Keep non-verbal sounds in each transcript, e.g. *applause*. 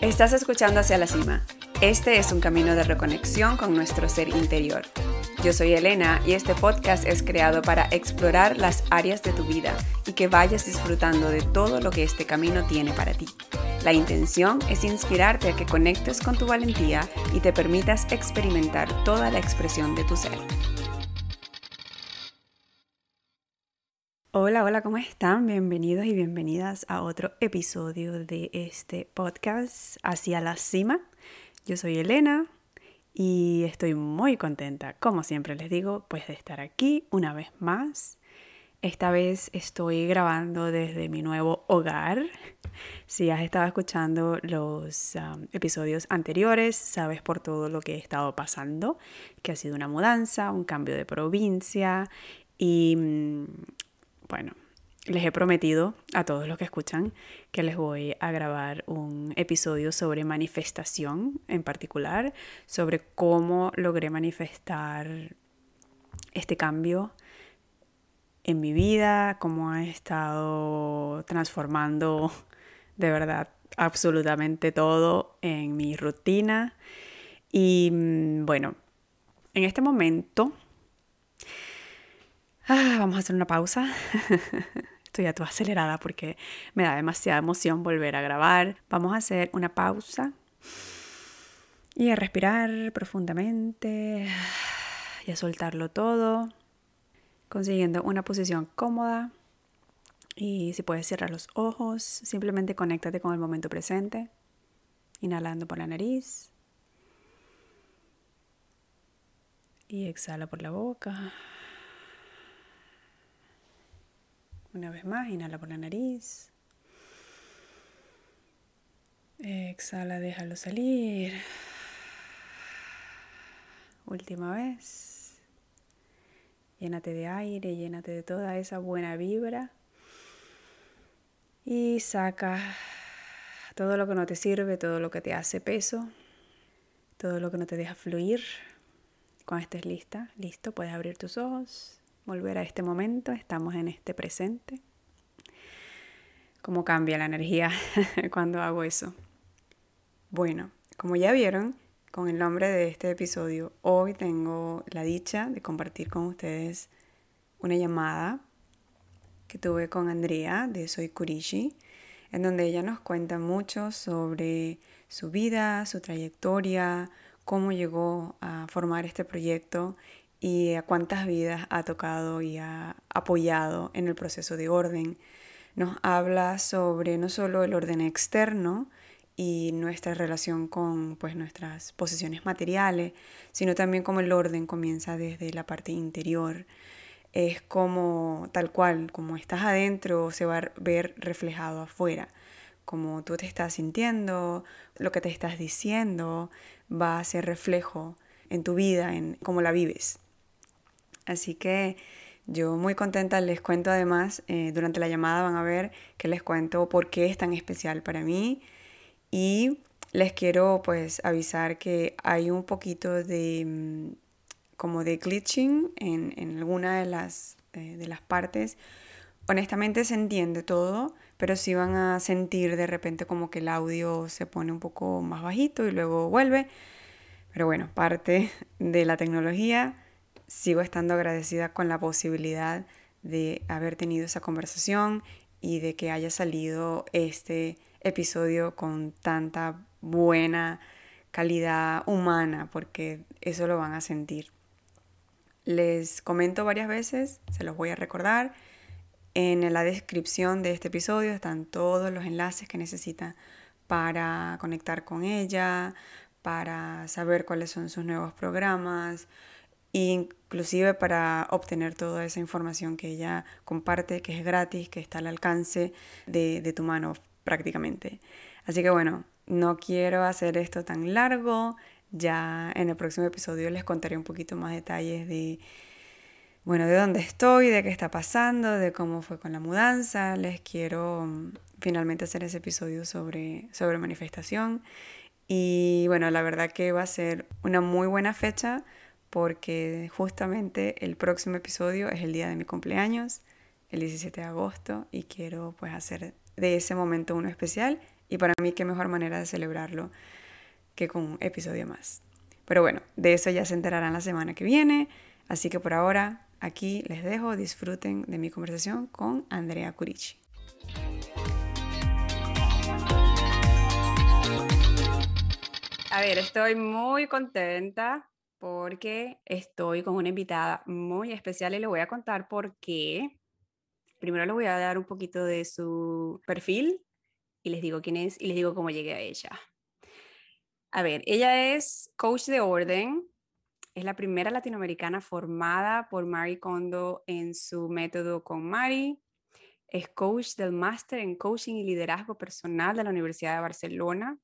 Estás escuchando Hacia la Cima. Este es un camino de reconexión con nuestro ser interior. Yo soy Elena y este podcast es creado para explorar las áreas de tu vida y que vayas disfrutando de todo lo que este camino tiene para ti. La intención es inspirarte a que conectes con tu valentía y te permitas experimentar toda la expresión de tu ser. Hola, hola, ¿cómo están? Bienvenidos y bienvenidas a otro episodio de este podcast Hacia la Cima. Yo soy Elena y estoy muy contenta, como siempre les digo, pues de estar aquí una vez más. Esta vez estoy grabando desde mi nuevo hogar. Si has estado escuchando los um, episodios anteriores, sabes por todo lo que he estado pasando, que ha sido una mudanza, un cambio de provincia y mm, bueno, les he prometido a todos los que escuchan que les voy a grabar un episodio sobre manifestación en particular, sobre cómo logré manifestar este cambio en mi vida, cómo ha estado transformando de verdad absolutamente todo en mi rutina. Y mm, bueno, en este momento Ah, vamos a hacer una pausa. *laughs* Estoy ya toda acelerada porque me da demasiada emoción volver a grabar. Vamos a hacer una pausa y a respirar profundamente y a soltarlo todo, consiguiendo una posición cómoda. Y si puedes cerrar los ojos, simplemente conéctate con el momento presente, inhalando por la nariz y exhala por la boca. Una vez más, inhala por la nariz. Exhala, déjalo salir. Última vez. Llénate de aire, llénate de toda esa buena vibra. Y saca todo lo que no te sirve, todo lo que te hace peso, todo lo que no te deja fluir. Cuando estés lista, listo, puedes abrir tus ojos volver a este momento, estamos en este presente. ¿Cómo cambia la energía *laughs* cuando hago eso? Bueno, como ya vieron con el nombre de este episodio, hoy tengo la dicha de compartir con ustedes una llamada que tuve con Andrea de Soy Kurishi, en donde ella nos cuenta mucho sobre su vida, su trayectoria, cómo llegó a formar este proyecto y a cuántas vidas ha tocado y ha apoyado en el proceso de orden. Nos habla sobre no solo el orden externo y nuestra relación con pues, nuestras posesiones materiales, sino también cómo el orden comienza desde la parte interior. Es como tal cual, como estás adentro, se va a ver reflejado afuera. Como tú te estás sintiendo, lo que te estás diciendo, va a ser reflejo en tu vida, en cómo la vives. Así que yo muy contenta, les cuento además, eh, durante la llamada van a ver que les cuento por qué es tan especial para mí y les quiero pues avisar que hay un poquito de mm, como de glitching en, en alguna de las, eh, de las partes. Honestamente se entiende todo, pero sí van a sentir de repente como que el audio se pone un poco más bajito y luego vuelve. Pero bueno, parte de la tecnología sigo estando agradecida con la posibilidad de haber tenido esa conversación y de que haya salido este episodio con tanta buena calidad humana, porque eso lo van a sentir. Les comento varias veces, se los voy a recordar. En la descripción de este episodio están todos los enlaces que necesitan para conectar con ella, para saber cuáles son sus nuevos programas, inclusive para obtener toda esa información que ella comparte, que es gratis, que está al alcance de, de tu mano prácticamente. Así que bueno, no quiero hacer esto tan largo, ya en el próximo episodio les contaré un poquito más detalles de, bueno, de dónde estoy, de qué está pasando, de cómo fue con la mudanza. Les quiero mm, finalmente hacer ese episodio sobre, sobre manifestación. Y bueno, la verdad que va a ser una muy buena fecha porque justamente el próximo episodio es el día de mi cumpleaños, el 17 de agosto, y quiero pues hacer de ese momento uno especial Y para mí qué mejor manera de celebrarlo que con un episodio más. Pero bueno, de eso ya se enterarán la semana que viene. Así que por ahora aquí les dejo, disfruten de mi conversación con Andrea Curici. A ver, estoy muy contenta porque estoy con una invitada muy especial y le voy a contar por qué. Primero le voy a dar un poquito de su perfil y les digo quién es y les digo cómo llegué a ella. A ver, ella es coach de orden, es la primera latinoamericana formada por Mari Kondo en su método con Mari. Es coach del máster en coaching y liderazgo personal de la Universidad de Barcelona.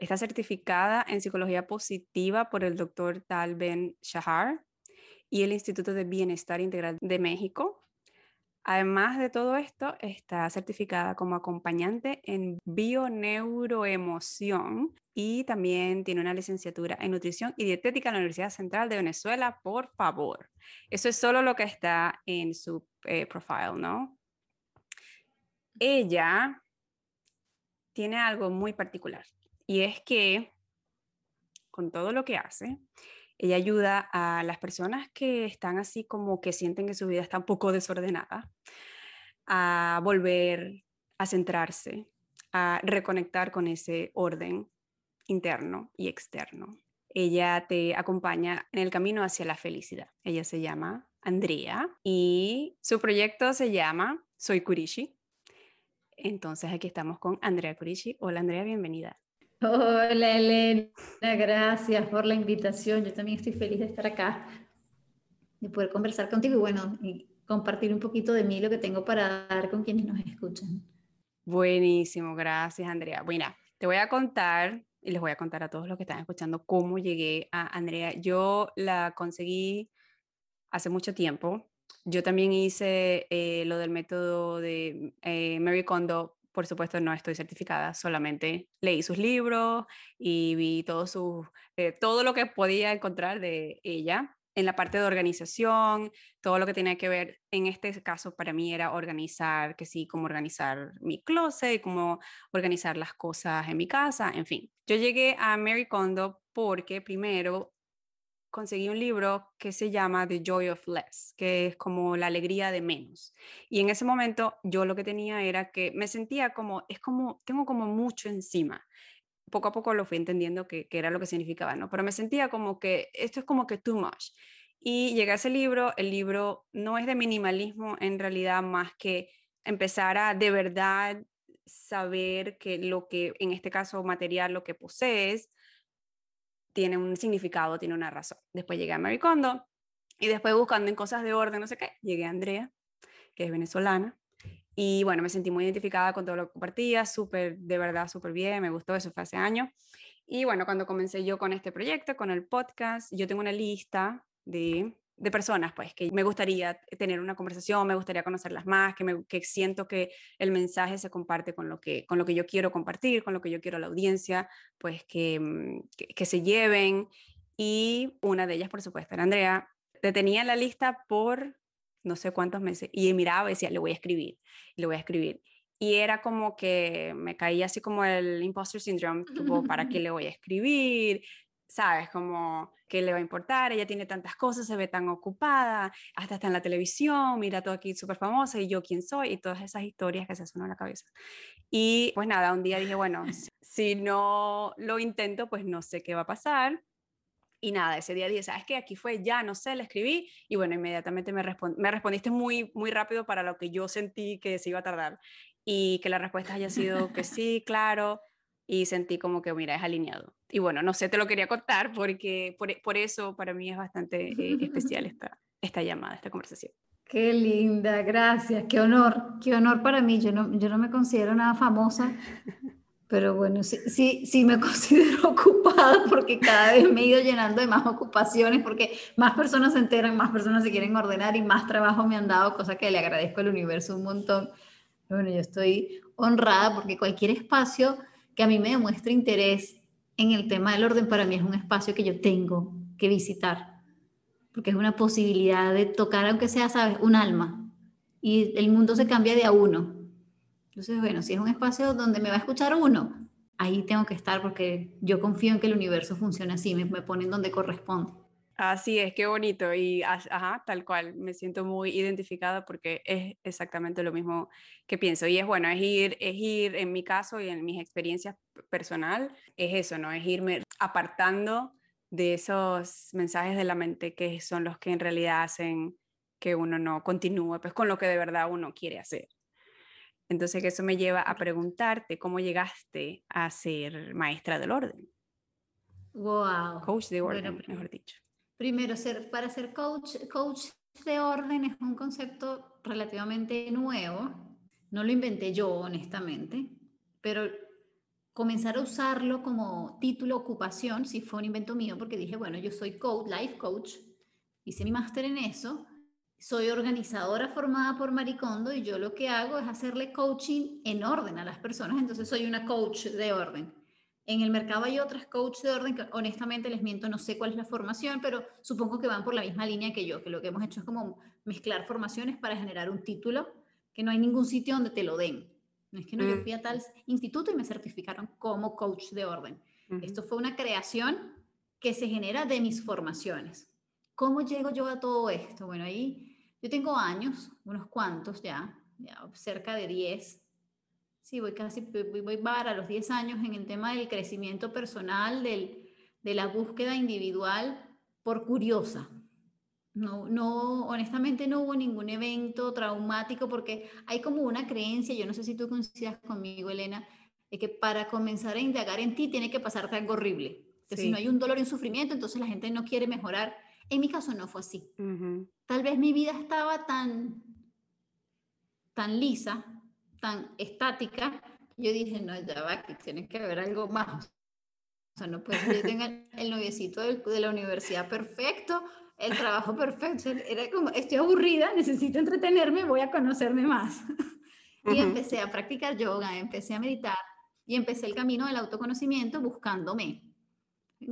Está certificada en psicología positiva por el doctor Tal Ben Shahar y el Instituto de Bienestar Integral de México. Además de todo esto, está certificada como acompañante en bioneuroemoción y también tiene una licenciatura en nutrición y dietética en la Universidad Central de Venezuela, por favor. Eso es solo lo que está en su eh, profile, ¿no? Ella tiene algo muy particular y es que con todo lo que hace, ella ayuda a las personas que están así como que sienten que su vida está un poco desordenada a volver a centrarse, a reconectar con ese orden interno y externo. Ella te acompaña en el camino hacia la felicidad. Ella se llama Andrea y su proyecto se llama Soy Kurishi. Entonces aquí estamos con Andrea Kurishi. Hola Andrea, bienvenida. Hola Elena, gracias por la invitación. Yo también estoy feliz de estar acá, de poder conversar contigo y bueno, y compartir un poquito de mí lo que tengo para dar con quienes nos escuchan. Buenísimo, gracias Andrea. Bueno, te voy a contar y les voy a contar a todos los que están escuchando cómo llegué a Andrea. Yo la conseguí hace mucho tiempo. Yo también hice eh, lo del método de eh, Mary Kondo por supuesto no estoy certificada, solamente leí sus libros y vi todo, su, eh, todo lo que podía encontrar de ella en la parte de organización, todo lo que tenía que ver, en este caso para mí era organizar, que sí, cómo organizar mi closet, cómo organizar las cosas en mi casa, en fin. Yo llegué a Mary Kondo porque primero conseguí un libro que se llama The Joy of Less, que es como la alegría de menos. Y en ese momento yo lo que tenía era que me sentía como, es como, tengo como mucho encima. Poco a poco lo fui entendiendo que, que era lo que significaba, ¿no? Pero me sentía como que esto es como que too much. Y llegué a ese libro, el libro no es de minimalismo en realidad más que empezar a de verdad saber que lo que, en este caso material, lo que posees, tiene un significado, tiene una razón. Después llegué a Mary y después buscando en cosas de orden, no sé qué, llegué a Andrea, que es venezolana. Y bueno, me sentí muy identificada con todo lo que compartía, súper, de verdad, súper bien, me gustó, eso fue hace años. Y bueno, cuando comencé yo con este proyecto, con el podcast, yo tengo una lista de de personas, pues, que me gustaría tener una conversación, me gustaría conocerlas más, que, me, que siento que el mensaje se comparte con lo, que, con lo que yo quiero compartir, con lo que yo quiero a la audiencia, pues que, mm, que, se lleven. Y una de ellas, por supuesto, era Andrea. Te tenía en la lista por no sé cuántos meses y miraba y decía, le voy a escribir, le voy a escribir. Y era como que me caía así como el imposter syndrome, tipo, ¿para qué *laughs* le voy a escribir? ¿Sabes? Como ¿qué le va a importar? Ella tiene tantas cosas, se ve tan ocupada, hasta está en la televisión, mira todo aquí súper famosa y yo quién soy y todas esas historias que se hacen a la cabeza. Y pues nada, un día dije, bueno, *laughs* si no lo intento, pues no sé qué va a pasar. Y nada, ese día dije, ¿sabes qué? Aquí fue ya, no sé, le escribí y bueno, inmediatamente me, me respondiste muy, muy rápido para lo que yo sentí que se iba a tardar y que la respuesta haya sido que sí, claro, y sentí como que, mira, es alineado. Y bueno, no sé, te lo quería contar porque por, por eso para mí es bastante eh, especial *laughs* esta, esta llamada, esta conversación. Qué linda, gracias, qué honor, qué honor para mí. Yo no, yo no me considero nada famosa, pero bueno, sí, sí, sí me *laughs* considero ocupada porque cada vez me he ido llenando de más ocupaciones porque más personas se enteran, más personas se quieren ordenar y más trabajo me han dado, cosa que le agradezco al universo un montón. Bueno, yo estoy honrada porque cualquier espacio a mí me demuestre interés en el tema del orden, para mí es un espacio que yo tengo que visitar, porque es una posibilidad de tocar, aunque sea, sabes, un alma, y el mundo se cambia de a uno. Entonces, bueno, si es un espacio donde me va a escuchar uno, ahí tengo que estar porque yo confío en que el universo funcione así, me, me ponen donde corresponde. Así es, qué bonito y ajá, tal cual, me siento muy identificada porque es exactamente lo mismo que pienso y es bueno, es ir, es ir en mi caso y en mis experiencias personal, es eso, ¿no? Es irme apartando de esos mensajes de la mente que son los que en realidad hacen que uno no continúe pues con lo que de verdad uno quiere hacer. Entonces, que eso me lleva a preguntarte cómo llegaste a ser maestra del orden. Wow. Coach de orden, mejor dicho. Primero, ser, para ser coach, coach de orden es un concepto relativamente nuevo. No lo inventé yo, honestamente, pero comenzar a usarlo como título, ocupación, si fue un invento mío, porque dije, bueno, yo soy coach, life coach, hice mi máster en eso, soy organizadora formada por Maricondo y yo lo que hago es hacerle coaching en orden a las personas, entonces soy una coach de orden. En el mercado hay otras coaches de orden que honestamente les miento, no sé cuál es la formación, pero supongo que van por la misma línea que yo, que lo que hemos hecho es como mezclar formaciones para generar un título que no hay ningún sitio donde te lo den. No es que no, yo mm. fui a tal instituto y me certificaron como coach de orden. Esto fue una creación que se genera de mis formaciones. ¿Cómo llego yo a todo esto? Bueno, ahí yo tengo años, unos cuantos ya, ya cerca de 10, Sí, voy casi, voy, para los 10 años en el tema del crecimiento personal, del, de la búsqueda individual por curiosa. No, no, honestamente no hubo ningún evento traumático porque hay como una creencia, yo no sé si tú coincidas conmigo, Elena, de que para comenzar a indagar en ti tiene que pasarte algo horrible. Que si no hay un dolor y un sufrimiento, entonces la gente no quiere mejorar. En mi caso no fue así. Tal vez mi vida estaba tan, tan lisa, tan estática, yo dije, no, ya va, que tiene que haber algo más. O sea, no puede ser, yo tenga el noviecito de la universidad perfecto, el trabajo perfecto. Era como, estoy aburrida, necesito entretenerme, voy a conocerme más. *laughs* y empecé a practicar yoga, empecé a meditar y empecé el camino del autoconocimiento buscándome,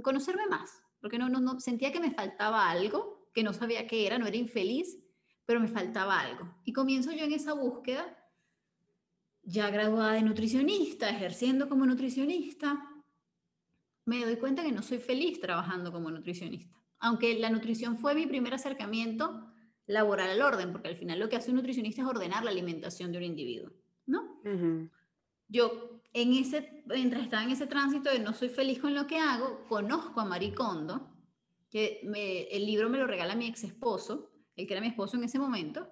conocerme más, porque no, no, no sentía que me faltaba algo, que no sabía qué era, no era infeliz, pero me faltaba algo. Y comienzo yo en esa búsqueda ya graduada de nutricionista, ejerciendo como nutricionista, me doy cuenta que no soy feliz trabajando como nutricionista. Aunque la nutrición fue mi primer acercamiento laboral al orden, porque al final lo que hace un nutricionista es ordenar la alimentación de un individuo, ¿no? Yo, en ese, mientras estaba en ese tránsito de no soy feliz con lo que hago, conozco a Maricondo, que el libro me lo regala mi ex esposo, el que era mi esposo en ese momento,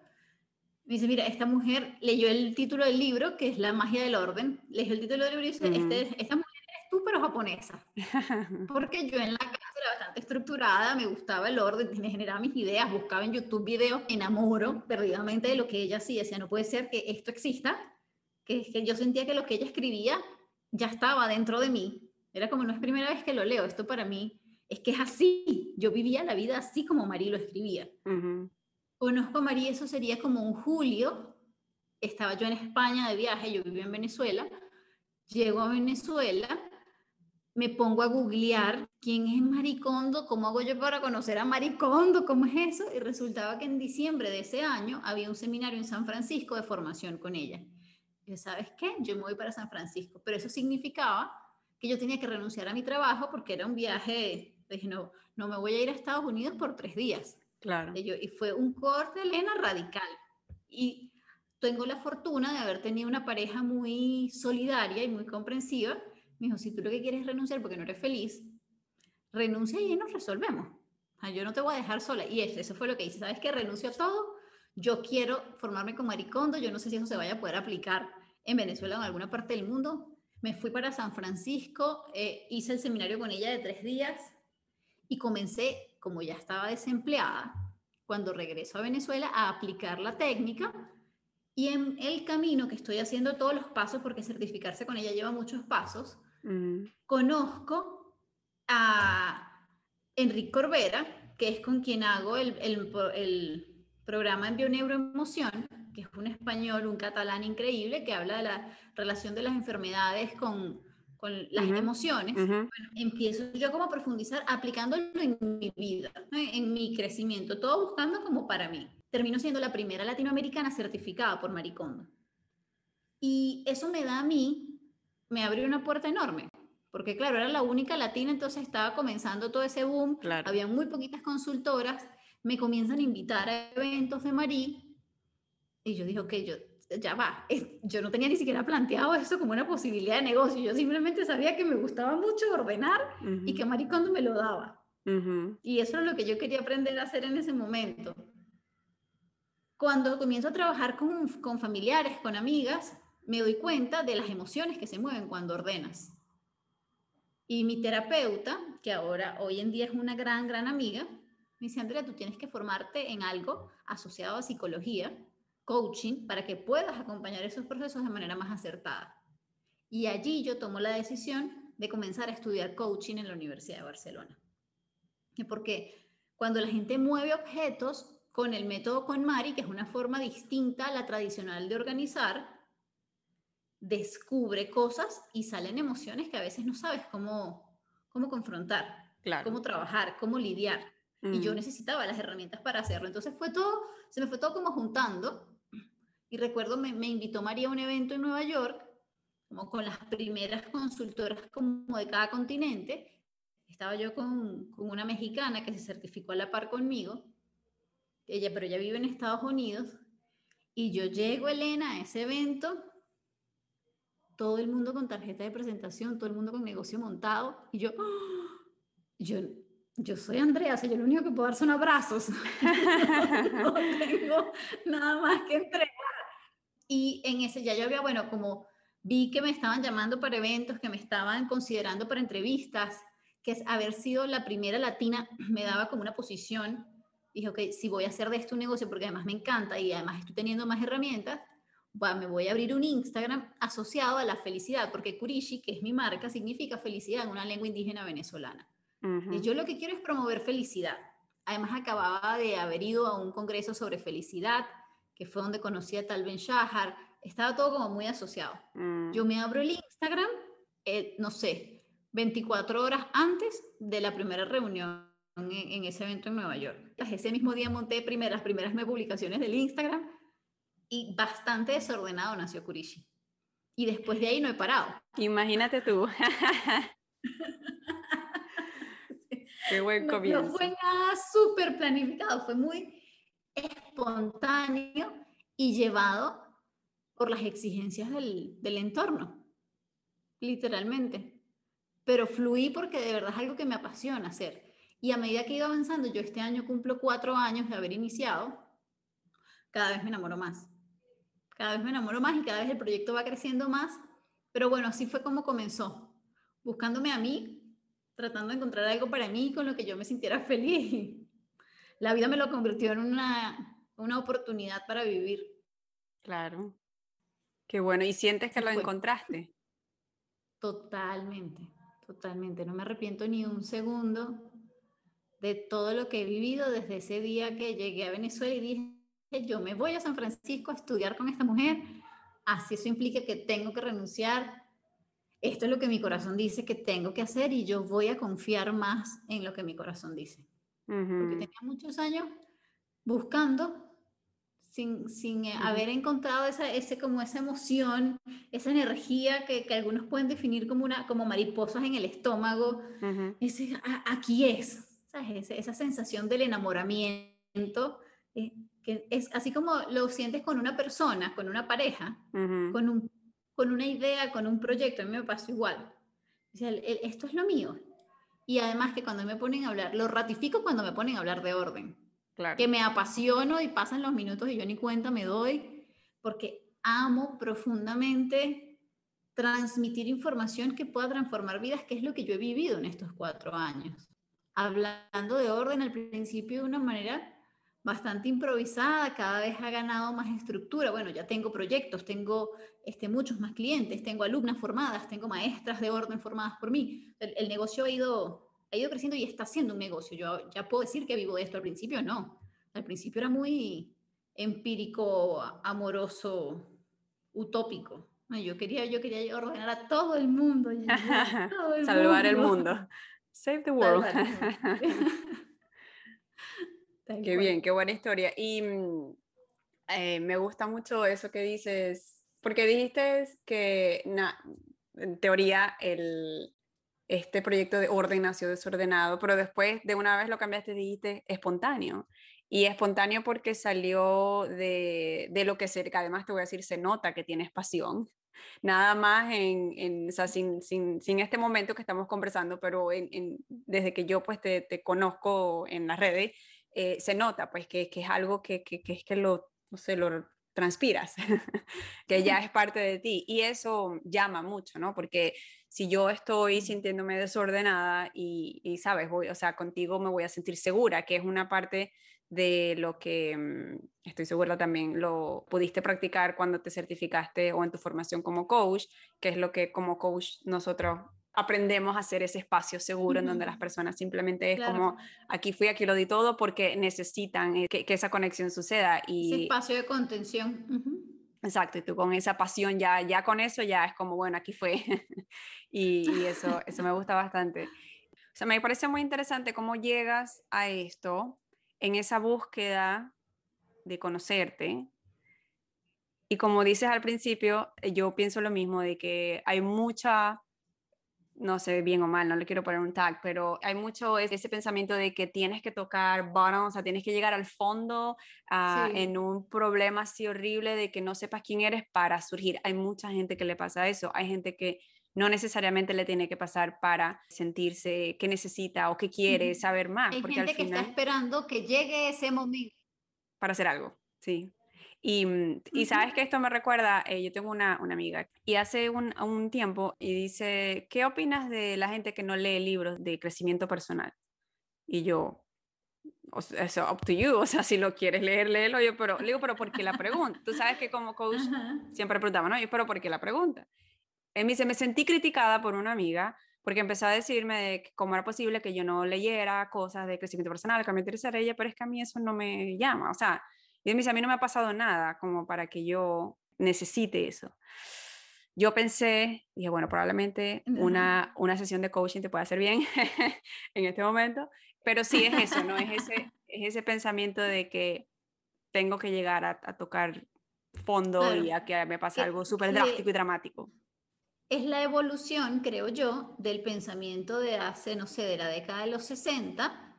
me dice, mira, esta mujer leyó el título del libro, que es La magia del orden, leyó el título del libro y dice, este, esta mujer eres tú, pero japonesa. *laughs* Porque yo en la casa era bastante estructurada, me gustaba el orden, me generaba mis ideas, buscaba en YouTube videos, enamoro perdidamente de lo que ella hacía, decía, no puede ser que esto exista, que, que yo sentía que lo que ella escribía ya estaba dentro de mí. Era como, no es primera vez que lo leo, esto para mí es que es así, yo vivía la vida así como Marí lo escribía. Conozco a María, eso sería como un julio. Estaba yo en España de viaje, yo vivía en Venezuela. Llego a Venezuela, me pongo a googlear quién es Maricondo, cómo hago yo para conocer a Maricondo, cómo es eso. Y resultaba que en diciembre de ese año había un seminario en San Francisco de formación con ella. Y ¿sabes qué? Yo me voy para San Francisco. Pero eso significaba que yo tenía que renunciar a mi trabajo porque era un viaje. Dije, no, no me voy a ir a Estados Unidos por tres días Claro. Y fue un corte, Elena, radical. Y tengo la fortuna de haber tenido una pareja muy solidaria y muy comprensiva. Me dijo, si tú lo que quieres es renunciar porque no eres feliz, renuncia y nos resolvemos. yo no te voy a dejar sola. Y eso, eso fue lo que hice. ¿Sabes qué? Renuncio a todo. Yo quiero formarme con Maricondo. Yo no sé si eso se vaya a poder aplicar en Venezuela o en alguna parte del mundo. Me fui para San Francisco, eh, hice el seminario con ella de tres días y comencé como ya estaba desempleada, cuando regreso a Venezuela a aplicar la técnica y en el camino que estoy haciendo todos los pasos, porque certificarse con ella lleva muchos pasos, mm. conozco a Enrique Corbera, que es con quien hago el, el, el programa en Bioneuroemoción, que es un español, un catalán increíble, que habla de la relación de las enfermedades con, con las emociones, bueno, empiezo yo como a profundizar aplicándolo en mi vida, en mi crecimiento, todo buscando como para mí. Termino siendo la primera latinoamericana certificada por Maricondo. Y eso me da a mí, me abrió una puerta enorme, porque claro, era la única latina, entonces estaba comenzando todo ese boom, había muy poquitas consultoras, me comienzan a invitar a eventos de Marí, y yo dije, ok, yo, ya va, yo no tenía ni siquiera planteado eso como una posibilidad de negocio, yo simplemente sabía que me gustaba mucho ordenar y que Marí cuando me lo daba. Y eso es lo que yo quería aprender a hacer en ese momento. Cuando comienzo a trabajar con, con familiares, con amigas, me doy cuenta de las emociones que se mueven cuando ordenas. Y mi terapeuta, que ahora hoy en día es una gran, gran amiga, me dice, Andrea, tú tienes que formarte en algo asociado a psicología, coaching, para que puedas acompañar esos procesos de manera más acertada. Y allí yo tomo la decisión de comenzar a estudiar coaching en la Universidad de Barcelona. Porque cuando la gente mueve objetos con el método KonMari, que es una forma distinta a la tradicional de organizar, descubre cosas y salen emociones que a veces no sabes cómo, cómo confrontar, cómo trabajar, cómo lidiar. Y yo necesitaba las herramientas para hacerlo. Entonces fue todo, se me fue todo como juntando. Recuerdo, me, me invitó María a un evento en Nueva York, como con las primeras *laughs* consultoras como de cada continente. Estaba yo con, con una mexicana que se certificó a la par conmigo. Ella, pero ella vive en Estados Unidos. Y yo llego, Elena, a ese evento todo el mundo con tarjeta de presentación, todo el mundo con negocio montado, y yo, yo, yo soy Andrea, o yo lo único que puedo dar son abrazos, *laughs* tengo nada más que entregar. Y en ese ya yo había, bueno, como vi que me estaban llamando para eventos, que me estaban considerando para entrevistas, que es haber sido la primera latina *clears throat* me daba como una posición. Dije, ok, si voy a hacer de esto un negocio, porque además me encanta y además estoy teniendo más herramientas, me voy a abrir un Instagram asociado a la felicidad, porque Kurishi, que es mi marca, significa felicidad en una lengua indígena venezolana. Y yo lo que quiero es promover felicidad. Además, acababa de haber ido a un congreso sobre felicidad, que fue donde conocí a Tal Ben Shahar. Estaba todo como muy asociado. Mm. Yo me abro el Instagram, eh, no sé, 24 horas antes de la primera reunión en, en, ese evento en Nueva York. Ese mismo día monté primeras, primeras publicaciones del Instagram y bastante desordenado nació Kurishi. Y después de ahí no he parado. Imagínate tú. *laughs* Qué buen comienzo. No, fue nada súper planificado, fue muy espontáneo y llevado por las exigencias del, entorno, literalmente. Pero fluí porque de verdad es algo que me apasiona hacer. Y a medida que ido avanzando, yo este año cumplo cuatro años de haber iniciado, cada vez me enamoro más cada vez me enamoro más y cada vez el proyecto va creciendo más. Pero bueno, así fue como comenzó, buscándome a mí, tratando de encontrar algo para mí con lo que yo me sintiera *laughs* feliz. La vida me lo convirtió en una, una oportunidad para vivir. Claro. Qué bueno. ¿Y sientes que lo encontraste? Totalmente, totalmente. No me arrepiento ni un segundo de todo lo que he vivido desde ese día que llegué a Venezuela y dije, yo me voy a San Francisco a estudiar con esta mujer, así eso implica que tengo que renunciar. Esto es lo que mi corazón dice que tengo que hacer y yo voy a confiar más en lo que mi corazón dice. Porque tenía muchos años buscando sin, sin eh, haber encontrado esa, ese, como esa emoción, esa energía que, que, algunos pueden definir como, una, como mariposas en el estómago. ese, aquí es, ¿sabes? Esa, sensación del enamoramiento. Eh, que es así como lo sientes con una persona, con una pareja, con, un, con una idea, con un proyecto, a mí me pasa igual. O sea, esto es lo mío. Y además que cuando me ponen a hablar, lo ratifico cuando me ponen a hablar de orden. Que me apasiono y pasan los minutos y yo ni cuenta me doy, porque amo profundamente transmitir información que pueda transformar vidas, que es lo que yo he vivido en estos cuatro años. Hablando de orden al principio de una manera bastante improvisada, cada vez ha ganado más estructura. Bueno, ya tengo proyectos, tengo este, muchos más clientes, tengo alumnas formadas, tengo maestras de orden formadas por mí. El, negocio ha ido, ha ido creciendo y está siendo un negocio. Yo ya puedo decir que vivo de esto. Al principio no. Al principio era muy empírico, amoroso, utópico. Yo quería, yo quería ordenar a todo el mundo. *laughs* Salvar el mundo. Save the world. *laughs* qué bien, qué buena historia. Y mm, eh, me gusta mucho eso que dices, Porque dijiste que en teoría el, este proyecto de orden nació desordenado, pero después de una vez lo cambiaste y dijiste espontáneo. Y espontáneo porque salió de, de lo que cerca, además te voy a decir, se nota que tienes pasión. Nada más en, en o sea, sin, sin, sin, este momento que estamos conversando, pero en, en, desde que yo pues te, te conozco en las redes, eh, se nota pues que, que es algo que, que, que, es que lo, no sé, lo transpiras, *laughs* que ya es parte de ti. Y eso llama mucho, ¿no? Porque si yo estoy sintiéndome desordenada y, y, sabes, voy, o sea, contigo me voy a sentir segura, que es una parte de lo que mm, estoy segura también lo pudiste practicar cuando te certificaste o en tu formación como coach, que es lo que como coach nosotros aprendemos a hacer ese espacio seguro en donde las personas simplemente es como aquí fui, aquí lo di todo porque necesitan eh, que, que esa conexión suceda. Y, ese espacio de contención. Exacto, y tú con esa pasión ya, ya con eso ya es como, bueno, aquí fue. *laughs* y, eso, eso me gusta bastante. O sea, me parece muy interesante cómo llegas a esto en esa búsqueda de conocerte. Y como dices al principio, eh, yo pienso lo mismo, de que hay mucha, no sé bien o mal, no le quiero poner un tag, pero hay mucho ese pensamiento de que tienes que tocar bottom, o sea, tienes que llegar al fondo uh, sí. en un problema así horrible de que no sepas quién eres para surgir. Hay mucha gente que le pasa eso, hay gente que no necesariamente le tiene que pasar para sentirse que necesita o que quiere saber más. Hay porque gente al final, que está esperando que llegue ese momento. Para hacer algo, sí. Y, mm, y sabes que esto me recuerda, eh, yo tengo una, una, amiga y hace un, un, tiempo y dice, ¿qué opinas de la gente que no lee libros de crecimiento personal? Y yo, eso, up to you, o sea, si lo quieres leer, léelo, yo, pero, le digo, pero ¿por qué la pregunta? Tú sabes que como coach siempre preguntaba, ¿no? Yo, pero ¿por qué la pregunta? Él me dice, me sentí criticada por una amiga porque empezó a decirme de cómo era posible que yo no leyera cosas de crecimiento personal, que me interesara ella, pero es que a mí eso no me llama. O sea, y él me dice, a mí no me ha pasado nada como para que yo necesite eso. Yo pensé, dije, bueno, probablemente una, una sesión de coaching te puede hacer bien *laughs* en este momento, pero sí es eso, ¿no? Es ese, es ese pensamiento de que tengo que llegar a, a tocar fondo claro. y a que me pase algo súper drástico y dramático es la evolución, creo yo, del pensamiento de hace, no sé, de la década de los 60,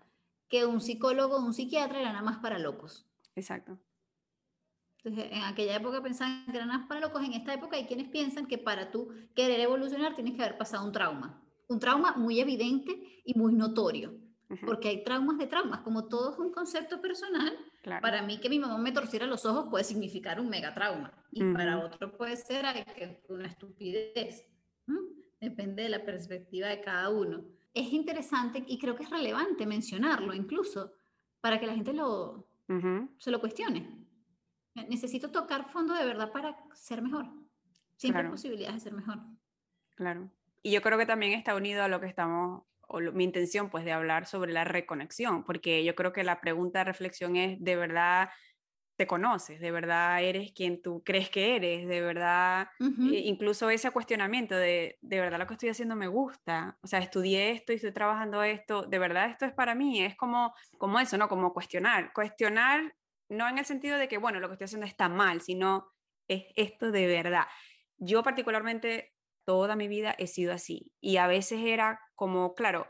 que un psicólogo o un psiquiatra era nada más para locos. Exacto. Entonces, en aquella época pensaban que eran más para locos, en esta época hay quienes piensan que para tú querer evolucionar tienes que haber pasado un trauma. Un trauma muy evidente y muy notorio. -huh. Porque hay traumas de traumas, como todo es un concepto personal, Claro. Para mí que mi mamá me torciera los ojos puede significar un mega trauma y para otro puede ser una estupidez. ¿Mm? Depende de la perspectiva de cada uno. Es interesante y creo que es relevante mencionarlo incluso para que la gente lo, uh -huh. se lo cuestione. Necesito tocar fondo de verdad para ser mejor. Siempre claro. hay posibilidades de ser mejor. Claro. Y yo creo que también está unido a lo que estamos o lo, mi intención pues de hablar sobre la reconexión, porque yo creo que la pregunta de reflexión es, ¿de verdad te conoces? ¿De verdad eres quien tú crees que eres? ¿De verdad? Uh -huh. eh, incluso ese cuestionamiento de, ¿de verdad lo que estoy haciendo me gusta? O sea, estudié esto y estoy trabajando esto, ¿de verdad esto es para mí? Es como, como eso, ¿no? Como cuestionar. Cuestionar no en el sentido de que, bueno, lo que estoy haciendo está mal, sino es esto de verdad. Yo particularmente toda mi vida he sido así. Y a veces era como, claro,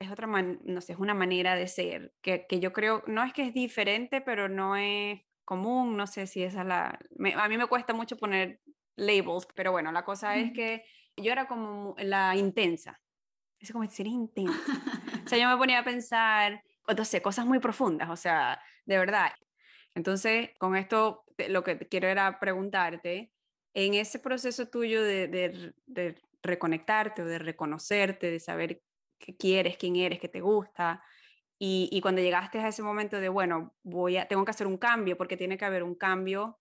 es otra, man, no sé, es una manera de ser, que, que, yo creo, no es que es diferente, pero no es común, no sé si esa es la... Me, a mí me cuesta mucho poner labels, pero bueno, la cosa es que yo era como la intensa. Es como decir intensa. *laughs* o sea, yo me ponía a pensar, sé, cosas muy profundas, o sea, de verdad. Entonces, con esto lo que quiero era preguntarte, en ese proceso tuyo de, de, de, reconectarte o de reconocerte, de saber qué quieres, quién eres, qué te gusta, y, y, cuando llegaste a ese momento de, bueno, voy a, tengo que hacer un cambio, porque tiene que haber un cambio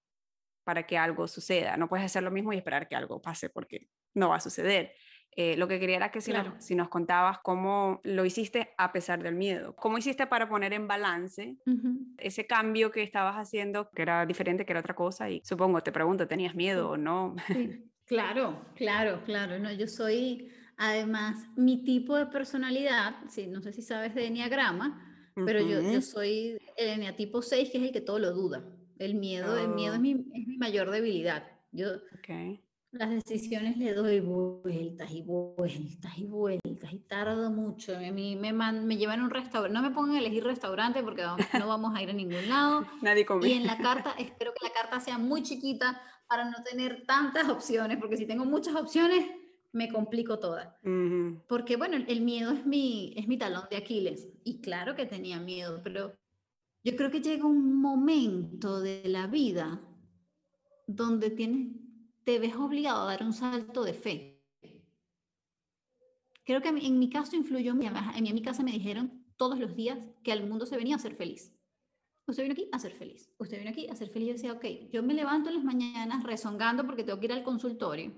para que algo suceda. No puedes hacer lo mismo y esperar que algo pase, porque no va a suceder. Eh, lo que quería era que si, claro. nos, si, nos, contabas cómo lo hiciste a pesar del miedo, cómo hiciste para poner en balance uh -huh. ese cambio que estabas haciendo, que era diferente, que era otra cosa, y supongo, te pregunto, ¿tenías miedo sí. o no? Sí. Claro, claro, claro, no, yo soy, además, mi tipo de personalidad, sí, no sé si sabes de Enneagrama, uh -huh. pero yo, yo soy el Enneatipo 6, que es el que todo lo duda. El miedo, oh. el miedo es mi, es mi mayor debilidad Yo las decisiones le doy vueltas y vueltas y vueltas y tardo mucho. A mí me, me llevan a un restaurante, no me pongan a elegir restaurante porque no *laughs* vamos a ir a ningún lado. Nadie come. Y en la carta, espero que la carta sea muy chiquita para no tener tantas opciones, porque si tengo muchas opciones, me complico toda. Porque bueno, el miedo es mi, es mi talón de Aquiles. Y claro que tenía miedo, pero yo creo que llega un momento de la vida donde tienes, te ves obligado a dar un salto de fe. Creo que en mi caso influyó, en mi, en mi casa me dijeron todos los días que al mundo se venía a ser feliz. Usted viene aquí a ser feliz. Usted viene aquí a ser feliz. Yo decía, ok, yo me levanto en las mañanas rezongando porque tengo que ir al consultorio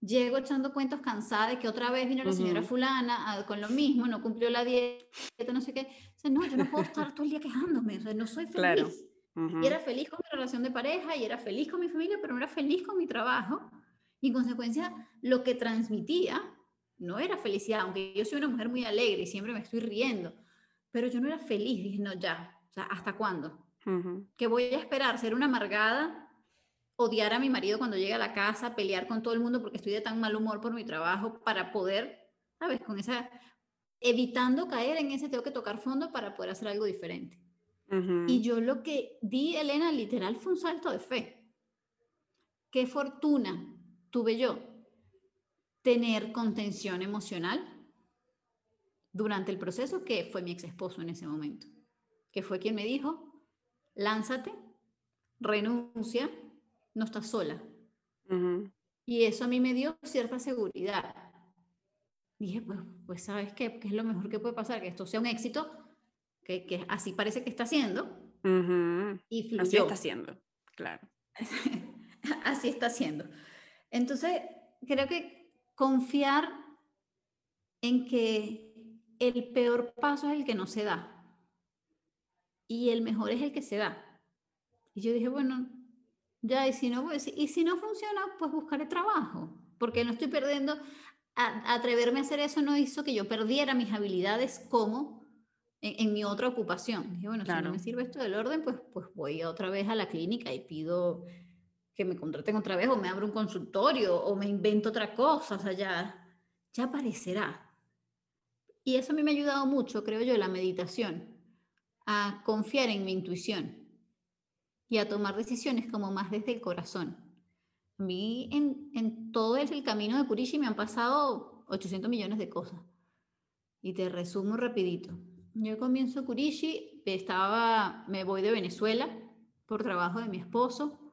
Llego echando cuentos cansada de que otra vez vino la señora fulana ah, con lo mismo, no cumplió la dieta, no sé qué. O sea, no, yo no puedo estar todo el día quejándome, o sea, no soy feliz. Y era feliz con mi relación de pareja y era feliz con mi familia, pero no era feliz con mi trabajo. Y en consecuencia, lo que transmitía no era felicidad, aunque yo soy una mujer muy alegre y siempre me estoy riendo, pero yo no era feliz. Dije, no, ya, o sea, ¿hasta cuándo? Que voy a esperar ser una amargada odiar a mi marido cuando llega a la casa, pelear con todo el mundo porque estoy de tan mal humor por mi trabajo para poder, ¿sabes? Con esa, evitando caer en ese tengo que tocar fondo para poder hacer algo diferente. Y yo lo que di, Elena, literal fue un salto de fe. Qué fortuna tuve yo tener contención emocional durante el proceso, que fue mi ex esposo en ese momento, que fue quien me dijo, lánzate, renuncia, no estás sola. Y eso a mí me dio cierta seguridad. Dije, pues, pues ¿sabes qué? ¿Qué es lo mejor que puede pasar? Que esto sea un éxito, que, que así parece que está haciendo. Y Así está haciendo, claro. *laughs* así está haciendo. Entonces, creo que confiar en que el peor paso es el que no se da y el mejor es el que se da. Y yo dije, bueno, ya, y si no, pues, y si no funciona, pues buscaré trabajo, porque no estoy perdiendo, atreverme a hacer eso no hizo que yo perdiera mis habilidades como en, mi otra ocupación. Dije, bueno, si no me sirve esto del orden, pues, pues voy otra vez a la clínica y pido que me contraten otra vez o me abro un consultorio o me invento otra cosa, o sea, ya, ya aparecerá. Y eso a mí me ha ayudado mucho, creo yo, la meditación, a confiar en mi intuición y a tomar decisiones como más desde el corazón. A mí en, en todo el, camino de Kurishi me han pasado 800 millones de cosas. Y te resumo rapidito. Yo comienzo Kurishi, estaba, me voy de Venezuela por trabajo de mi esposo.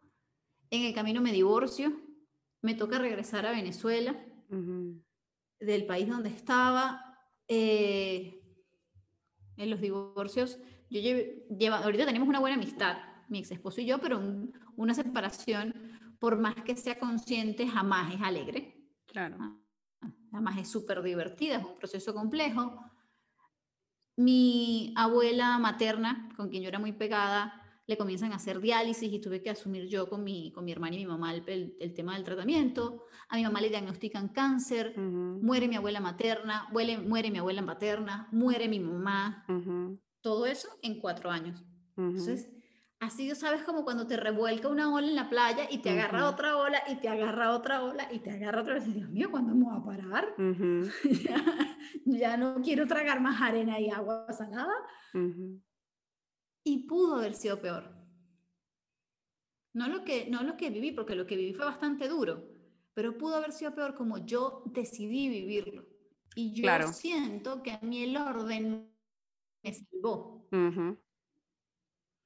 En el camino me divorcio, me toca regresar a Venezuela, del país donde estaba. Eh, en los divorcios, yo llevo, ahorita tenemos una buena amistad, mi ex esposo y yo, pero una separación, por más que sea consciente, jamás es alegre. Claro. Ah, jamás es súper divertida, es un proceso complejo. Mi abuela materna, con quien yo era muy pegada, le comienzan a hacer diálisis y tuve que asumir yo con mi, con mi hermana y mi mamá el, el, tema del tratamiento. A mi mamá le diagnostican cáncer, muere mi abuela materna, muere, muere mi abuela materna, muere mi mamá. Todo eso en cuatro años. Entonces, Así, ¿sabes? Como cuando te revuelca una ola en la playa y te agarra otra ola y te agarra otra ola y te agarra otra vez. Dios mío, ¿cuándo vamos a parar? *laughs* ya, no quiero tragar más arena y agua salada. Y pudo haber sido peor. No lo, que, no lo que viví, porque lo que viví fue bastante duro, pero pudo haber sido peor como yo decidí vivirlo. Y yo siento que a mí el orden me salvó.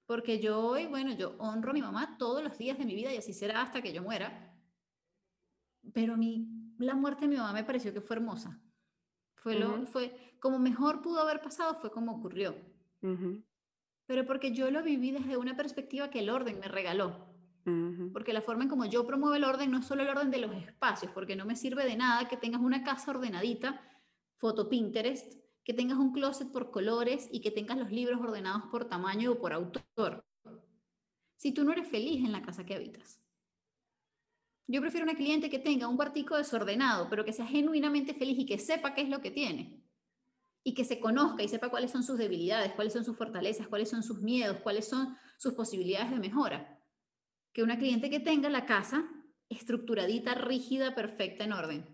Porque yo hoy, bueno, yo honro a mi mamá todos los días de mi vida y así será hasta que yo muera. Pero a mí, la muerte de mi mamá me pareció que fue hermosa. Fue, lo, fue como mejor pudo haber pasado, fue como ocurrió. Pero porque yo lo viví desde una perspectiva que el orden me regaló. Porque la forma en como yo promuevo el orden no es solo el orden de los espacios, porque no me sirve de nada que tengas una casa ordenadita, foto Pinterest, que tengas un closet por colores y que tengas los libros ordenados por tamaño o por autor. Si tú no eres feliz en la casa que habitas. Yo prefiero una cliente que tenga un cuartico desordenado, pero que sea genuinamente feliz y que sepa qué es lo que tiene. Y que se conozca y sepa cuáles son sus debilidades, cuáles son sus fortalezas, cuáles son sus miedos, cuáles son sus posibilidades de mejora. Que una cliente que tenga la casa estructuradita, rígida, perfecta, en orden.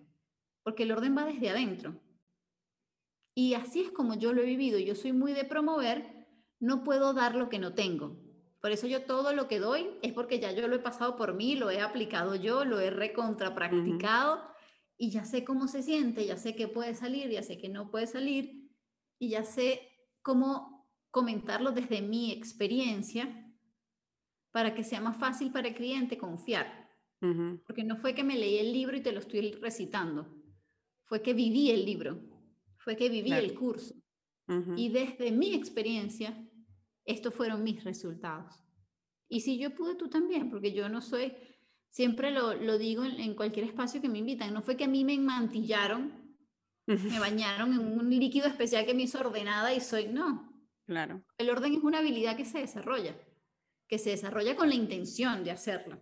Porque el orden va desde adentro. Y así es como yo lo he vivido. Yo soy muy de promover, no puedo dar lo que no tengo. Por eso yo todo lo que doy es porque ya yo lo he pasado por mí, lo he aplicado yo, lo he recontrapracticado y ya sé cómo se siente, ya sé qué puede salir, ya sé que no puede salir y ya sé cómo comentarlo desde mi experiencia para que sea más fácil para el cliente confiar. Porque no fue que me leí el libro y te lo estoy recitando, fue que viví el libro, fue que viví el curso. Y desde mi experiencia, estos fueron mis resultados. Y si yo pude, tú también, porque yo no soy, siempre lo, lo digo en, cualquier espacio que me invitan, no fue que a mí me mantillaron, me bañaron en un líquido especial que me hizo ordenada y soy, no. Claro. El orden es una habilidad que se desarrolla, que se desarrolla con la intención de hacerlo.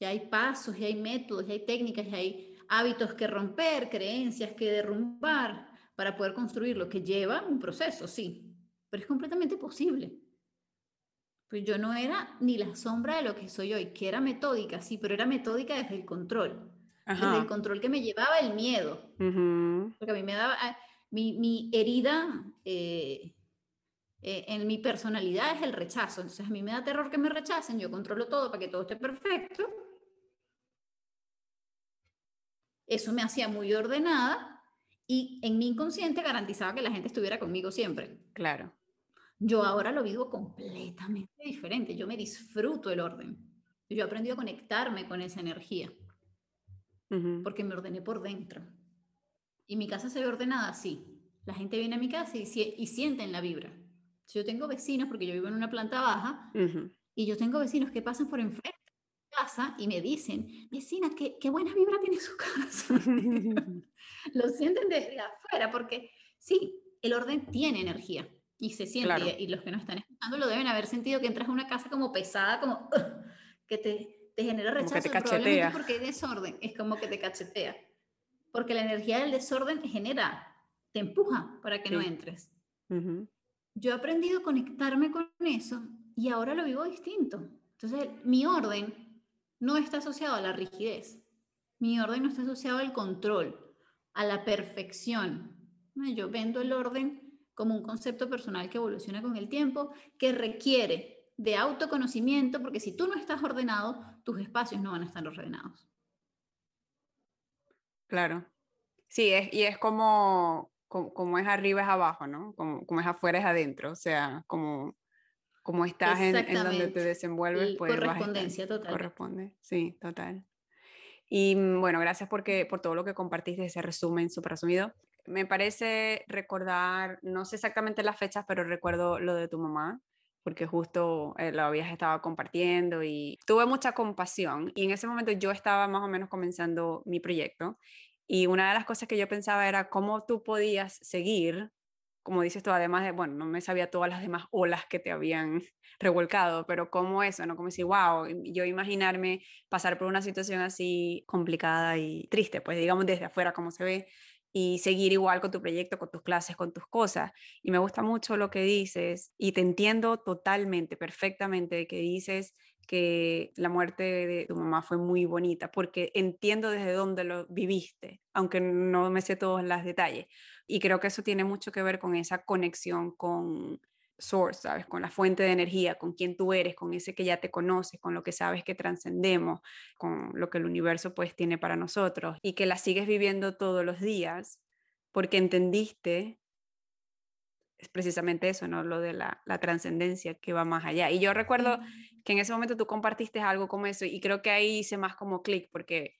Y hay pasos, y hay métodos, y hay técnicas, y hay hábitos que romper, creencias que derrumbar para poder construir lo que lleva un proceso, sí, pero es completamente posible. Pues yo no era ni la sombra de lo que soy hoy, que era metódica, sí, pero era metódica desde el control. Desde el control que me llevaba el miedo. Porque a mí me daba, ah, mi, mi herida eh, eh, en mi personalidad es el rechazo. Entonces a mí me da terror que me rechacen, yo controlo todo para que todo esté perfecto Eso me hacía muy ordenada y en mi inconsciente garantizaba que la gente estuviera conmigo siempre. Claro. Yo ahora lo vivo completamente diferente. Yo me disfruto el orden. Yo he aprendido a conectarme con esa energía. Porque me ordené por dentro. Y mi casa se ve ordenada así. La gente viene a mi casa y, y sienten la vibra. Si yo tengo vecinos, porque yo vivo en una planta baja, y yo tengo vecinos que pasan por enfrente casa y me dicen, vecina, qué, qué buena vibra tiene su casa. *laughs* *laughs* lo sienten desde afuera porque sí, el orden tiene energía y se siente, y, los que no están escuchando lo deben haber sentido que entras a una casa como pesada, como *laughs* que te, te, genera rechazo, probablemente porque hay desorden, es como que te cachetea. Porque la energía del desorden genera, te empuja para que no entres. Yo he aprendido a conectarme con eso y ahora lo vivo distinto. Entonces, mi orden no está asociado a la rigidez. Mi orden no está asociado al control, a la perfección. Yo vendo el orden como un concepto personal que evoluciona con el tiempo, que requiere de autoconocimiento, porque si tú no estás ordenado, tus espacios no van a estar ordenados. Claro. Sí, es, y es como, como, es arriba es abajo, ¿no? Como, como es afuera es adentro, o sea, como como estás en, donde te desenvuelves, pues correspondencia total. Corresponde, sí, total. Y mm, bueno, gracias porque, por todo lo que compartiste, ese resumen súper resumido. Me parece recordar, no sé exactamente las fechas, pero recuerdo lo de tu mamá, porque justo eh, lo habías estado compartiendo y tuve mucha compasión. Y en ese momento yo estaba más o menos comenzando mi proyecto. Y una de las cosas que yo pensaba era cómo tú podías seguir como dices tú, además de, bueno, no me sabía todas las demás olas que te habían *laughs* revolcado, pero como eso, ¿no? Como decir, wow, yo imaginarme pasar por una situación así complicada y triste, pues digamos desde afuera como se ve, y seguir igual con tu proyecto, con tus clases, con tus cosas. Y me gusta mucho lo que dices y te entiendo totalmente, perfectamente, que dices que la muerte de tu mamá fue muy bonita, porque entiendo desde dónde lo viviste, aunque no me sé todos los detalles. Y creo que eso tiene mucho que ver con esa conexión con source, ¿sabes? Con la fuente de energía, con quién tú eres, con ese que ya te conoces, con lo que sabes que trascendemos, con lo que el universo pues tiene para nosotros y que la sigues viviendo todos los días porque entendiste es precisamente eso, ¿no? Lo de la, la trascendencia que va más allá. Y yo recuerdo que en ese momento tú compartiste algo como eso y creo que ahí hice más como clic porque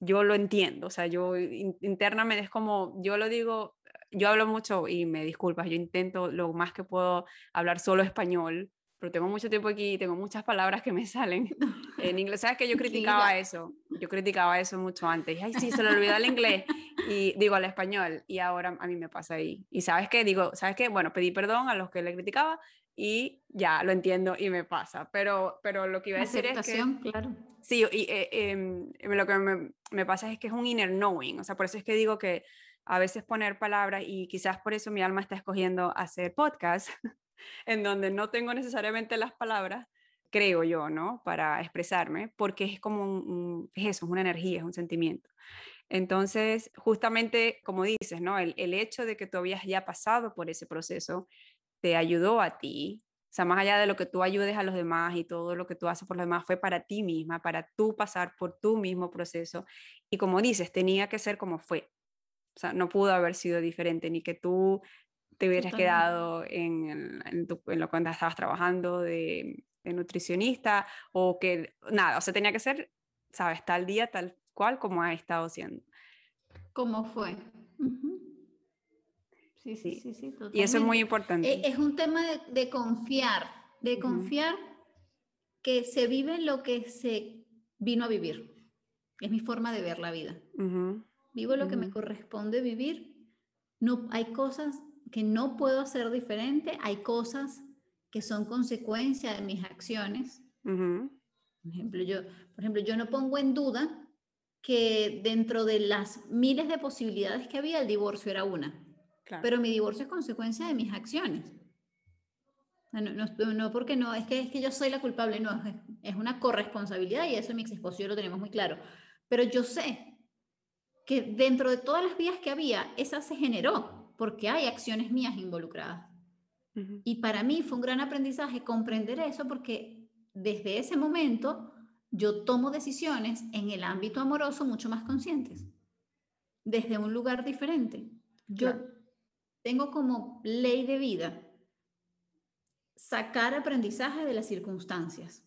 yo lo entiendo, o sea, yo internamente es como, yo lo digo, yo hablo mucho y me disculpas, yo intento lo más que puedo hablar solo español pero tengo mucho tiempo aquí y tengo muchas palabras que me salen en inglés. ¿Sabes que yo *laughs* criticaba eso? Yo criticaba eso mucho antes. Ay, sí, se le olvidó el inglés y digo al español y ahora a mí me pasa ahí. Y ¿sabes qué? Digo, ¿sabes qué? Bueno, pedí perdón a los que le criticaba y ya lo entiendo y me pasa. Pero, pero lo que iba a decir es que... claro. Sí, y eh, em, lo que me, me pasa es que es un inner knowing. O sea, por eso es que digo que a veces poner palabras y quizás por eso mi alma está escogiendo hacer podcast, *laughs* en donde no tengo necesariamente las palabras, creo yo, ¿no? Para expresarme, porque es como un, es eso, es una energía, es un sentimiento. Entonces, justamente como dices, ¿no? El, el hecho de que tú habías ya pasado por ese proceso te ayudó a ti, o sea, más allá de lo que tú ayudes a los demás y todo lo que tú haces por los demás, fue para ti misma, para tú pasar por tu mismo proceso. Y como dices, tenía que ser como fue. O sea, no pudo haber sido diferente, ni que tú te hubieras quedado en, en, lo cuando estabas trabajando de, nutricionista o que nada, o sea, tenía que ser, sabes, tal día, tal cual como ha estado siendo. ¿Cómo fue? Sí, sí, sí, sí, Y eso es muy importante. E, es, un tema de, confiar, de confiar que se vive lo que se vino a vivir. Es mi forma de ver la vida. Vivo lo que me corresponde vivir. No, hay cosas que no puedo hacer diferente, hay cosas que son consecuencia de mis acciones. Por, ejemplo, yo, por ejemplo, yo no pongo en duda que dentro de las miles de posibilidades que había, el divorcio era una. Pero mi divorcio es consecuencia de mis acciones. No, no, no, porque no, es que, es que yo soy la culpable, no, es, una corresponsabilidad y eso mi ex esposo y yo lo tenemos muy claro. Pero yo sé que dentro de todas las vías que había, esa se generó porque hay acciones mías involucradas. Y para mí fue un gran aprendizaje comprender eso porque desde ese momento yo tomo decisiones en el ámbito amoroso mucho más conscientes, desde un lugar diferente. Yo tengo como ley de vida sacar aprendizaje de las circunstancias,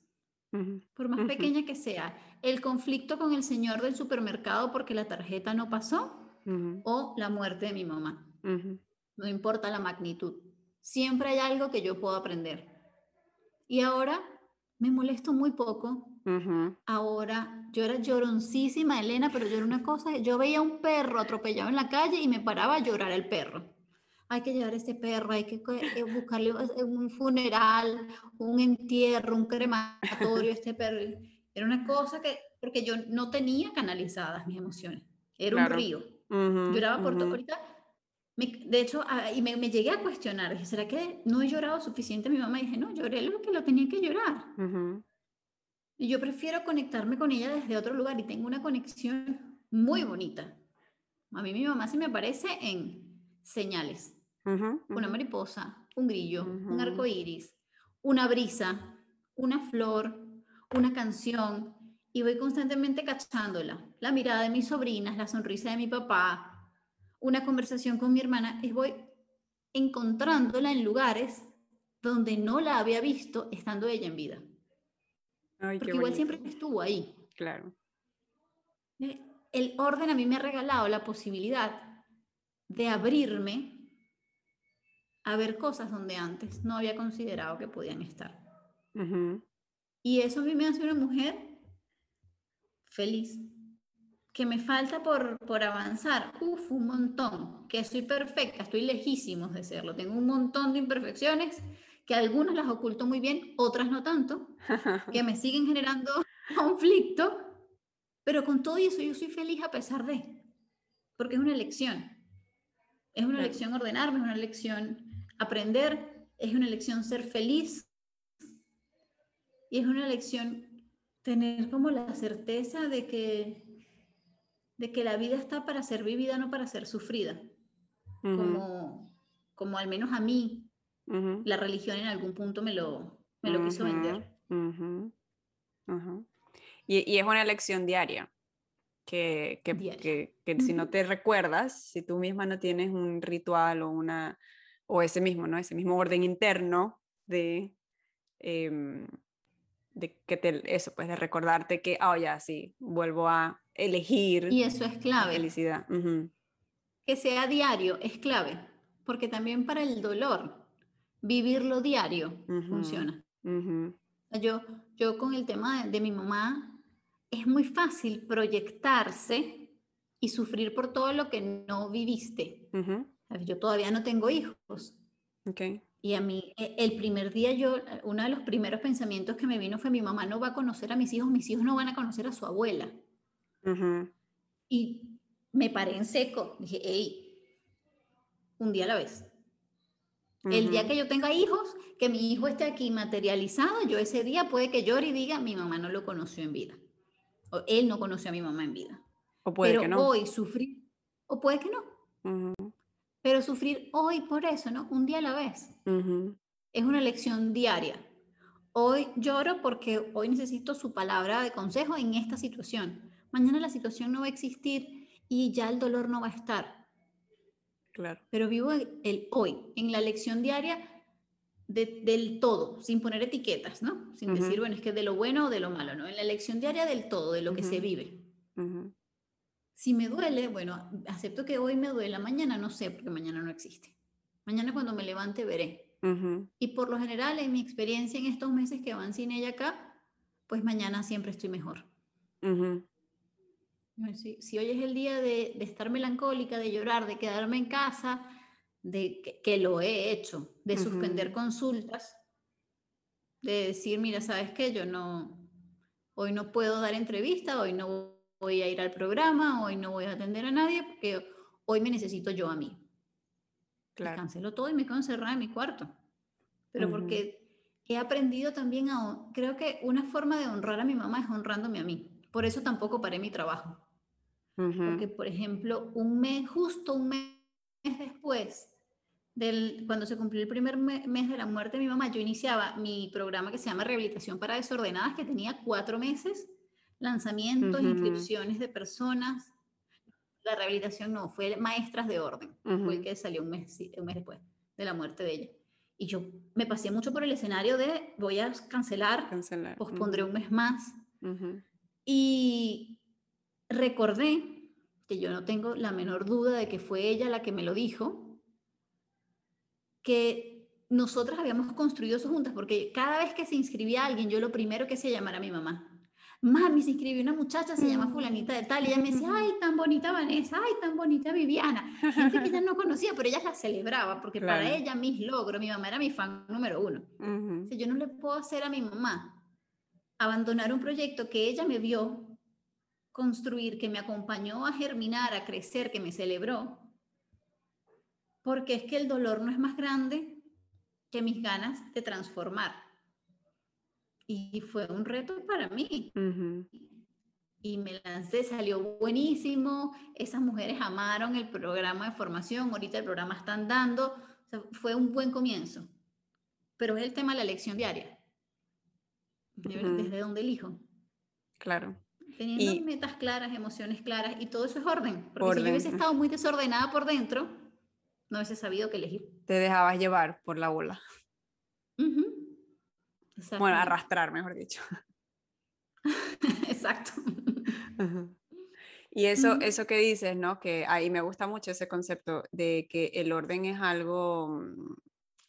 por más pequeña que sea. El conflicto con el señor del supermercado porque la tarjeta no pasó o la muerte de mi mamá. No importa la magnitud. Siempre hay algo que yo puedo aprender. Y ahora me molesto muy poco. Ahora, yo era lloroncísima, Elena, pero yo era una cosa, yo veía un perro atropellado en la calle y me paraba a llorar el perro hay que llevar a este perro, hay que buscarle un funeral, un entierro, un crematorio, este perro. Era una cosa que, porque yo no tenía canalizadas mis emociones, era un río. Lloraba por todo. Ahorita, de hecho, y me, llegué a cuestionar, dije, ¿será que no he llorado suficiente? Mi mamá dije, no, lloré lo que lo tenía que llorar. Y yo prefiero conectarme con ella desde otro lugar y tengo una conexión muy bonita. A mí mi mamá se me aparece en señales una mariposa, un grillo, un arco iris, una brisa, una flor, una canción, y voy constantemente cachándola. La mirada de mis sobrinas, la sonrisa de mi papá, una conversación con mi hermana, y voy encontrándola en lugares donde no la había visto estando ella en vida. Porque igual siempre estuvo ahí. Claro. El orden a mí me ha regalado la posibilidad de abrirme a ver cosas donde antes no había considerado que podían estar. Y eso a mí me hace una mujer feliz. Que me falta por, por avanzar, uf, un montón. Que soy perfecta, estoy lejísimos de serlo. Tengo un montón de imperfecciones que algunas las oculto muy bien, otras no tanto, *laughs* que me siguen generando *laughs* conflicto, pero con todo eso yo soy feliz a pesar de, porque es una elección. Es una elección ordenarme, es una elección aprender, es una elección ser feliz y es una elección tener como la certeza de que, de que la vida está para ser vivida, no para ser sufrida. como, como al menos a mí, la religión en algún punto me lo, me lo quiso vender. Y, y, es una elección diaria. Que, que, que, que si no te recuerdas, si tú misma no tienes un ritual o una, o ese mismo, ¿no? Ese mismo orden interno de, em, de que te, eso, pues de recordarte que, ah, ya, sí, vuelvo a elegir. Y eso es clave. Felicidad. Que sea diario es clave, porque también para el dolor, vivirlo diario funciona. yo, yo con el tema de, de mi mamá, es muy fácil proyectarse y sufrir por todo lo que no viviste. Yo todavía no tengo hijos. Okay. Y a mí, e, el primer día yo, uno de los primeros pensamientos que me vino fue, mi mamá no va a conocer a mis hijos, mis hijos no van a conocer a su abuela. Y me paré en seco, dije, hey, un día a la vez. El día que yo tenga hijos, que mi hijo esté aquí materializado, yo ese día puede que llore y diga, mi mamá no lo conoció en vida. O él no conoció a mi mamá en vida. O puede Pero que no. hoy sufrir, o puede que no. Ujú, Pero sufrir hoy por eso, ¿no? Un día a la vez. ujú, Es una lección diaria. Hoy lloro porque hoy necesito su palabra de consejo en esta situación. Mañana la situación no va a existir y ya el dolor no va a estar. Claro. Pero vivo el, el hoy, en la lección diaria de- del todo, sin poner etiquetas, ¿no? Sin Ujú. decir, bueno, es que de lo bueno o de lo malo, ¿no? En la lección diaria del todo, de lo que se vive. ujú, Si me duele, bueno, acepto que hoy me duela, mañana no sé, porque mañana no existe. Mañana cuando me levante veré. Y por lo general, en mi experiencia en estos meses que van sin ella acá, pues mañana siempre estoy mejor. Si, si hoy es el día de, de estar melancólica, de llorar, de quedarme en casa, de que, que lo he hecho, de suspender consultas, de decir, mira, ¿sabes qué? Yo no, hoy no puedo dar entrevista, hoy no voy a ir al programa, hoy no voy a atender a nadie, porque hoy me necesito yo a mí. Claro. cancelo todo y me quedo encerrada en mi cuarto. Pero Ujú. porque he aprendido también a, creo que una forma de honrar a mi mamá es honrándome a mí. Por eso tampoco paré mi trabajo. Porque, por ejemplo, un mes, justo un mes después, del, cuando se cumplió el primer me- mes de la muerte de mi mamá, yo iniciaba mi programa que se llama Rehabilitación para Desordenadas, que tenía cuatro meses, lanzamientos, Ujú. inscripciones de personas. La rehabilitación no, fue Maestras de Orden, fue el que salió un mes, un mes después de la muerte de ella. Y yo me pasé mucho por el escenario de voy a cancelar, Cancelar. pospondré ujú, un mes más, y recordé que yo no tengo la menor duda de que fue ella la que me lo dijo, que nosotras habíamos construido eso juntas, porque cada vez que se inscribía alguien, yo lo primero que hacía llamar a mi mamá. Mami, se inscribió una muchacha, se llama fulanita de tal, y ella me decía, ay, tan bonita Vanessa, ay, tan bonita Viviana. Gente que ella no conocía, pero ella la celebraba, porque para Claro. ella mis logros, mi mamá era mi fan número uno. ujú, O sea, yo no le puedo hacer a mi mamá abandonar un proyecto que ella me vio construir, que me acompañó a germinar, a crecer, que me celebró, porque es que el dolor no es más grande que mis ganas de transformar. Y fue un reto para mí. Y me lancé, salió buenísimo. Esas mujeres amaron el programa de formación. Ahorita el programa están dando. O sea, fue un buen comienzo. Pero es el tema de la lección diaria. Desde donde elijo. Claro. Teniendo Y- metas claras, emociones claras y todo eso es orden. Porque si yo hubiese estado muy desordenada por dentro, no hubiese sabido qué elegir. Te dejabas llevar por la ola. Bueno, arrastrar, mejor dicho. *laughs* Exacto. Ajá. Y eso, Ujú. eso que dices, ¿no? Que ahí me gusta mucho ese concepto de que el orden es algo mm,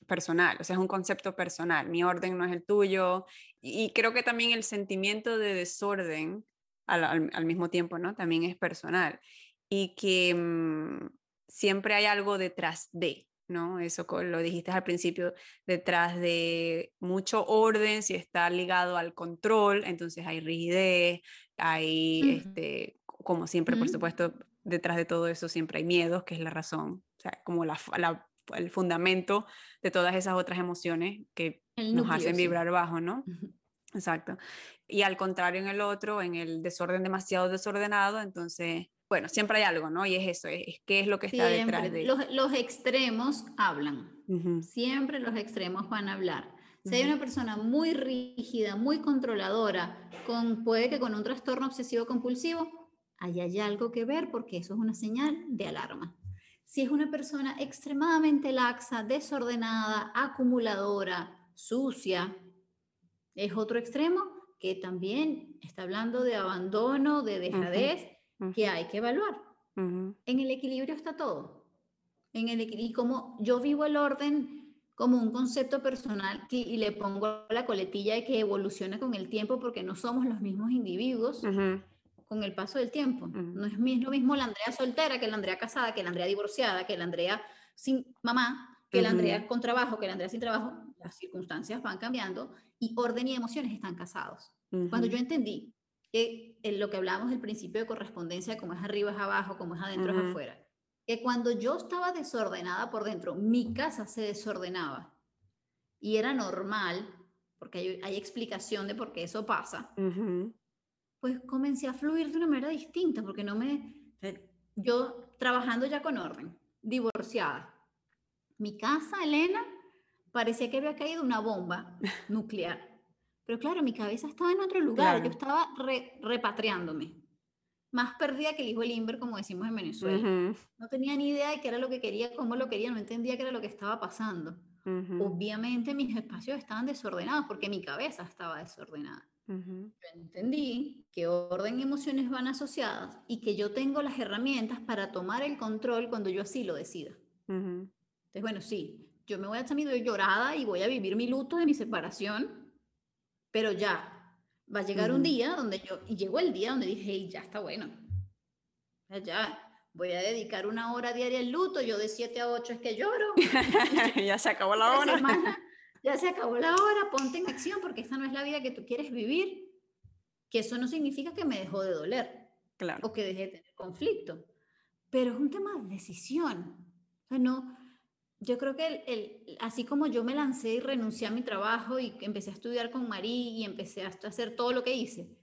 personal, o sea, es un concepto personal. Mi orden no es el tuyo. Y creo que también el sentimiento de desorden al, al- al mismo tiempo, ¿no? También es personal. Y que mm, siempre hay algo detrás de, ¿no? Eso lo dijiste al principio, detrás de mucho orden, si está ligado al control, entonces hay rigidez, hay, este, como siempre, por Ujú. supuesto, detrás de todo eso siempre hay miedos, que es la razón, o sea, como la, el fundamento de todas esas otras emociones que El nos núcleo, hacen sí. vibrar bajo, ¿no? Exacto. Y al contrario en el otro, en el desorden demasiado desordenado, entonces, bueno, siempre hay algo, ¿no? Y es eso, es, es qué es lo que está detrás de... Los, los extremos hablan. Siempre los extremos van a hablar. Si hay una persona muy rígida, muy controladora, con, puede que con un trastorno obsesivo compulsivo, ahí hay algo que ver porque eso es una señal de alarma. Si es una persona extremadamente laxa, desordenada, acumuladora, sucia, es otro extremo que también está hablando de abandono, de dejadez, que hay que evaluar. En el equilibrio está todo. En el, y como yo vivo el orden como un concepto personal que- y le pongo la coletilla de que evoluciona con el tiempo porque no somos los mismos individuos con el paso del tiempo. No es lo mismo la Andrea soltera que la Andrea casada, que la Andrea divorciada, que la Andrea sin mamá, que la Andrea con trabajo, que la Andrea sin trabajo. Las circunstancias van cambiando y orden y emociones están casados. Cuando yo entendí que en lo que hablábamos del principio de correspondencia, como es arriba es abajo, como es adentro es Ujú. afuera, que cuando yo estaba desordenada por dentro, mi casa se desordenaba. Y era normal, porque hay, explicación de por qué eso pasa. Pues comencé a fluir de una manera distinta, porque no me... Yo trabajando ya con orden, divorciada. Mi casa, Elena, parecía que había caído una bomba nuclear. Pero claro, mi cabeza estaba en otro lugar, yo estaba repatriándome. Más perdida que el hijo del como decimos en Venezuela. No tenía ni idea de qué era lo que quería, cómo lo quería, no entendía qué era lo que estaba pasando. Obviamente mis espacios estaban desordenados porque mi cabeza estaba desordenada. Yo entendí que orden y emociones van asociadas y que yo tengo las herramientas para tomar el control cuando yo así lo decida. Entonces, bueno, sí, yo me voy a echar mi llorada y voy a vivir mi luto de mi separación, pero ya, va a llegar un día donde yo, y llegó el día donde dije, ya está bueno, ya, voy a dedicar una hora diaria al luto, yo de 7 a 8 es que lloro. *laughs* ya se acabó la *laughs* hora. *laughs* ya se acabó la hora, ponte en acción porque esta no es la vida que tú quieres vivir, que eso no significa que me dejó de doler claro. o que dejé de tener conflicto, pero es un tema de decisión. O sea, no, yo creo que el, así como yo me lancé y renuncié a mi trabajo y empecé a estudiar con Marí y empecé a hacer todo lo que hice,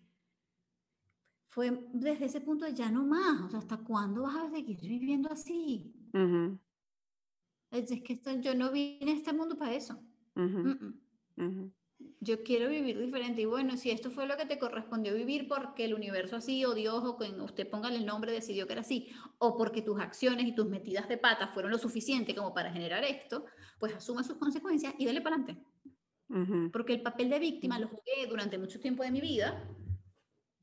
fue desde ese punto de ya no más, o sea, ¿hasta cuándo vas a seguir viviendo así? Es, que yo no vine a este mundo para eso. Yo quiero vivir diferente y bueno, si esto fue lo que te correspondió vivir porque el universo así o Dios o quien usted ponga el nombre decidió que era así o porque tus acciones y tus metidas de patas fueron lo suficiente como para generar esto, pues asuma sus consecuencias y dale para adelante. Porque el papel de víctima lo jugué durante mucho tiempo de mi vida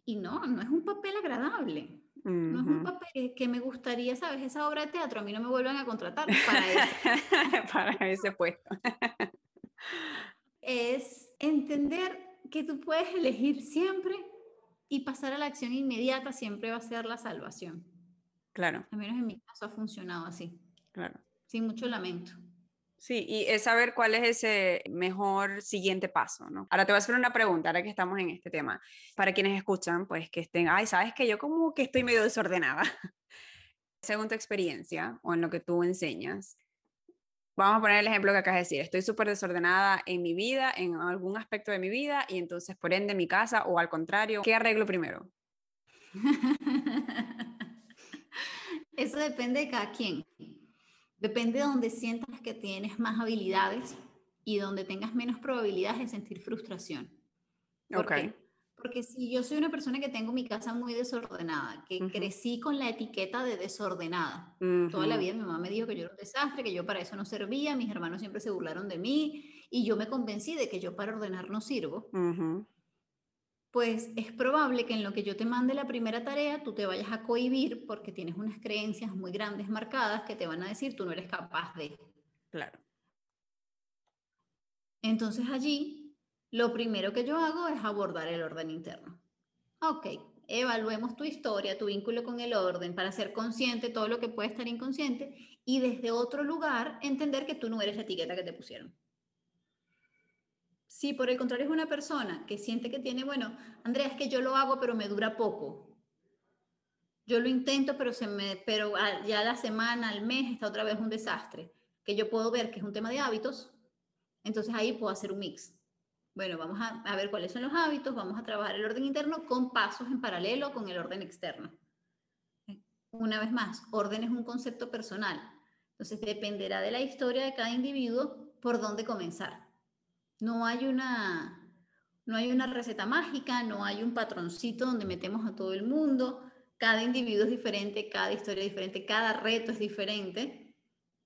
y no, no es un papel agradable. No es un papel que me gustaría, ¿sabes? Esa obra de teatro a mí no me vuelvan a contratar para *laughs* para ese puesto. Es entender que tú puedes elegir siempre y pasar a la acción inmediata siempre va a ser la salvación. Claro. Al menos en mi caso ha funcionado así. Claro. Sin mucho lamento. Sí, y es saber cuál es ese mejor siguiente paso, ¿no? Ahora te voy a hacer una pregunta, ahora que estamos en este tema. Para quienes escuchan, pues que estén, ay, sabes que yo como que estoy medio desordenada. *laughs* Según tu experiencia o en lo que tú enseñas, vamos a poner el ejemplo que acabas de decir, estoy súper desordenada en mi vida, en algún aspecto de mi vida, y entonces por ende mi casa, o al contrario, ¿qué arreglo primero? *laughs* Eso depende de cada quien. Depende de donde sientas que tienes más habilidades y donde tengas menos probabilidades de sentir frustración. ¿Por porque si yo soy una persona que tengo mi casa muy desordenada, que crecí con la etiqueta de desordenada. Toda la vida mi mamá me dijo que yo era un desastre, que yo para eso no servía, mis hermanos siempre se burlaron de mí y yo me convencí de que yo para ordenar no sirvo. Pues es probable que en lo que yo te mande la primera tarea tú te vayas a cohibir porque tienes unas creencias muy grandes marcadas que te van a decir tú no eres capaz de. Claro. Entonces allí lo primero que yo hago es abordar el orden interno. Ok, evaluemos tu historia, tu vínculo con el orden para ser consciente todo lo que puede estar inconsciente y desde otro lugar entender que tú no eres la etiqueta que te pusieron. Si por el contrario es una persona que siente que tiene, bueno, Andrea, es que yo lo hago pero me dura poco. Yo lo intento pero, se me, pero ya la semana, al mes está otra vez un desastre. Que yo puedo ver que es un tema de hábitos, entonces ahí puedo hacer un mix bueno, vamos a, ver cuáles son los hábitos, vamos a trabajar el orden interno con pasos en paralelo con el orden externo. Una vez más, orden es un concepto personal. Entonces dependerá de la historia de cada individuo por dónde comenzar. No hay una, no hay una receta mágica, no hay un patroncito donde metemos a todo el mundo. Cada individuo es diferente, cada historia es diferente, cada reto es diferente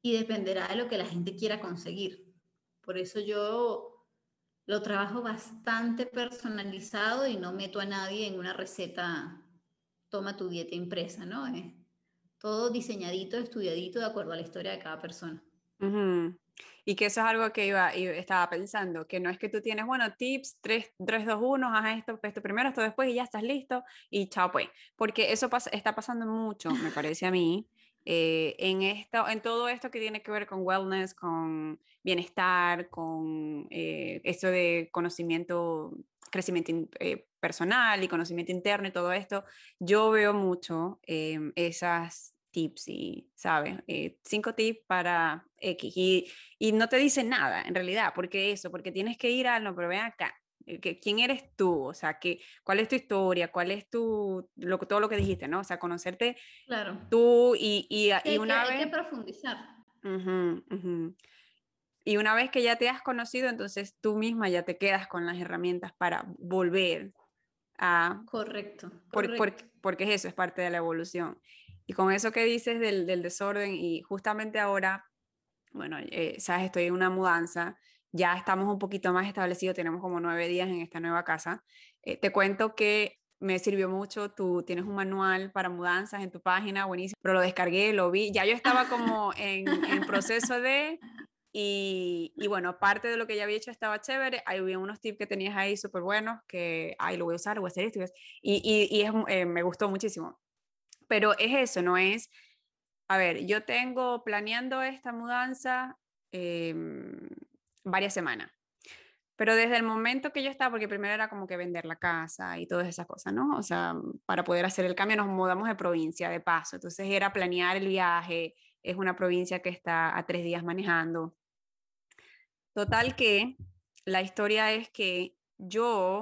y dependerá de lo que la gente quiera conseguir. Por eso yo lo trabajo bastante personalizado y no meto a nadie en una receta, toma tu dieta impresa, ¿no? Es todo diseñadito, estudiadito de acuerdo a la historia de cada persona. Y que eso es algo que iba, y estaba pensando, que no es que tú tienes, bueno, tips, 3, 3 2, 1, haz esto, esto primero, esto después y ya estás listo y chao pues, porque eso pasa, está pasando mucho, me parece a mí, eh, en, esto, en todo esto que tiene que ver con wellness, con bienestar, con eh, esto de conocimiento, crecimiento eh, personal y conocimiento interno y todo esto, yo veo mucho esas tips y, ¿sabes? Eh, cinco tips para X. Y, y, no te dicen nada, en realidad, porque eso, porque tienes que ir a, no, pero ven acá. Eh, que, ¿Quién eres tú? O sea, que, ¿cuál es tu historia? ¿Cuál es tu, lo, todo lo que dijiste, ¿no? O sea, conocerte claro. tú y, y, y una que, vez... Hay que profundizar. Y una vez que ya te has conocido, entonces tú misma ya te quedas con las herramientas para volver a... Correcto. porque es eso, es parte de la evolución. Y con eso que dices del, del desorden, y justamente ahora, bueno, eh, sabes, estoy en una mudanza, ya estamos un poquito más establecidos, tenemos como nueve días en esta nueva casa. Eh, te cuento que me sirvió mucho, tú tienes un manual para mudanzas en tu página, buenísimo, pero lo descargué, lo vi, ya yo estaba como en, en proceso de, y, y, bueno, parte de lo que ya había hecho estaba chévere. Hay unos tips que tenías ahí súper buenos que, ay, lo voy a usar, lo voy a hacer esto. Y, y, y es, eh, me gustó muchísimo. Pero es eso, no es, a ver, yo tengo planeando esta mudanza eh, varias semanas. Pero desde el momento que yo estaba, porque primero era como que vender la casa y todas esas cosas, ¿no? O sea, para poder hacer el cambio nos mudamos de provincia de paso. Entonces era planear el viaje. Es una provincia que está a tres días manejando. Total que la historia es que yo,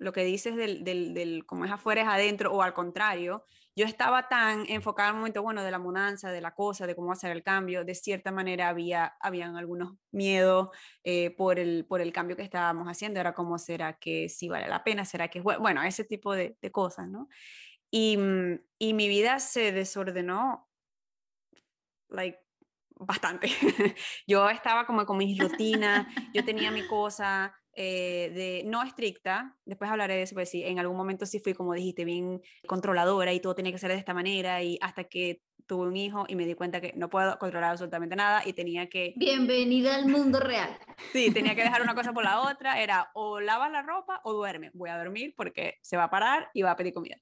lo que dices del, del, del, como es afuera es adentro, o al contrario, yo estaba tan enfocada en el momento, bueno, de la mudanza, de la cosa, de cómo hacer el cambio, de cierta manera había, habían algunos miedos eh, por, el, por el cambio que estábamos haciendo, era como, ¿será que sí vale la pena? ¿Será que es bueno? Bueno, ese tipo de, de cosas, ¿no? Y, mm, y mi vida se desordenó, like, bastante. *laughs* yo estaba como con mis rutinas, yo tenía mi cosa eh, de no estricta, después hablaré de eso, pues sí, en algún momento sí fui, como dijiste, bien controladora y todo tenía que ser de esta manera y hasta que tuve un hijo y me di cuenta que no puedo controlar absolutamente nada y tenía que... Bienvenida al mundo real. Sí, tenía que dejar una cosa por la otra, era o lavas la ropa o duerme. Voy a dormir porque se va a parar y va a pedir comida.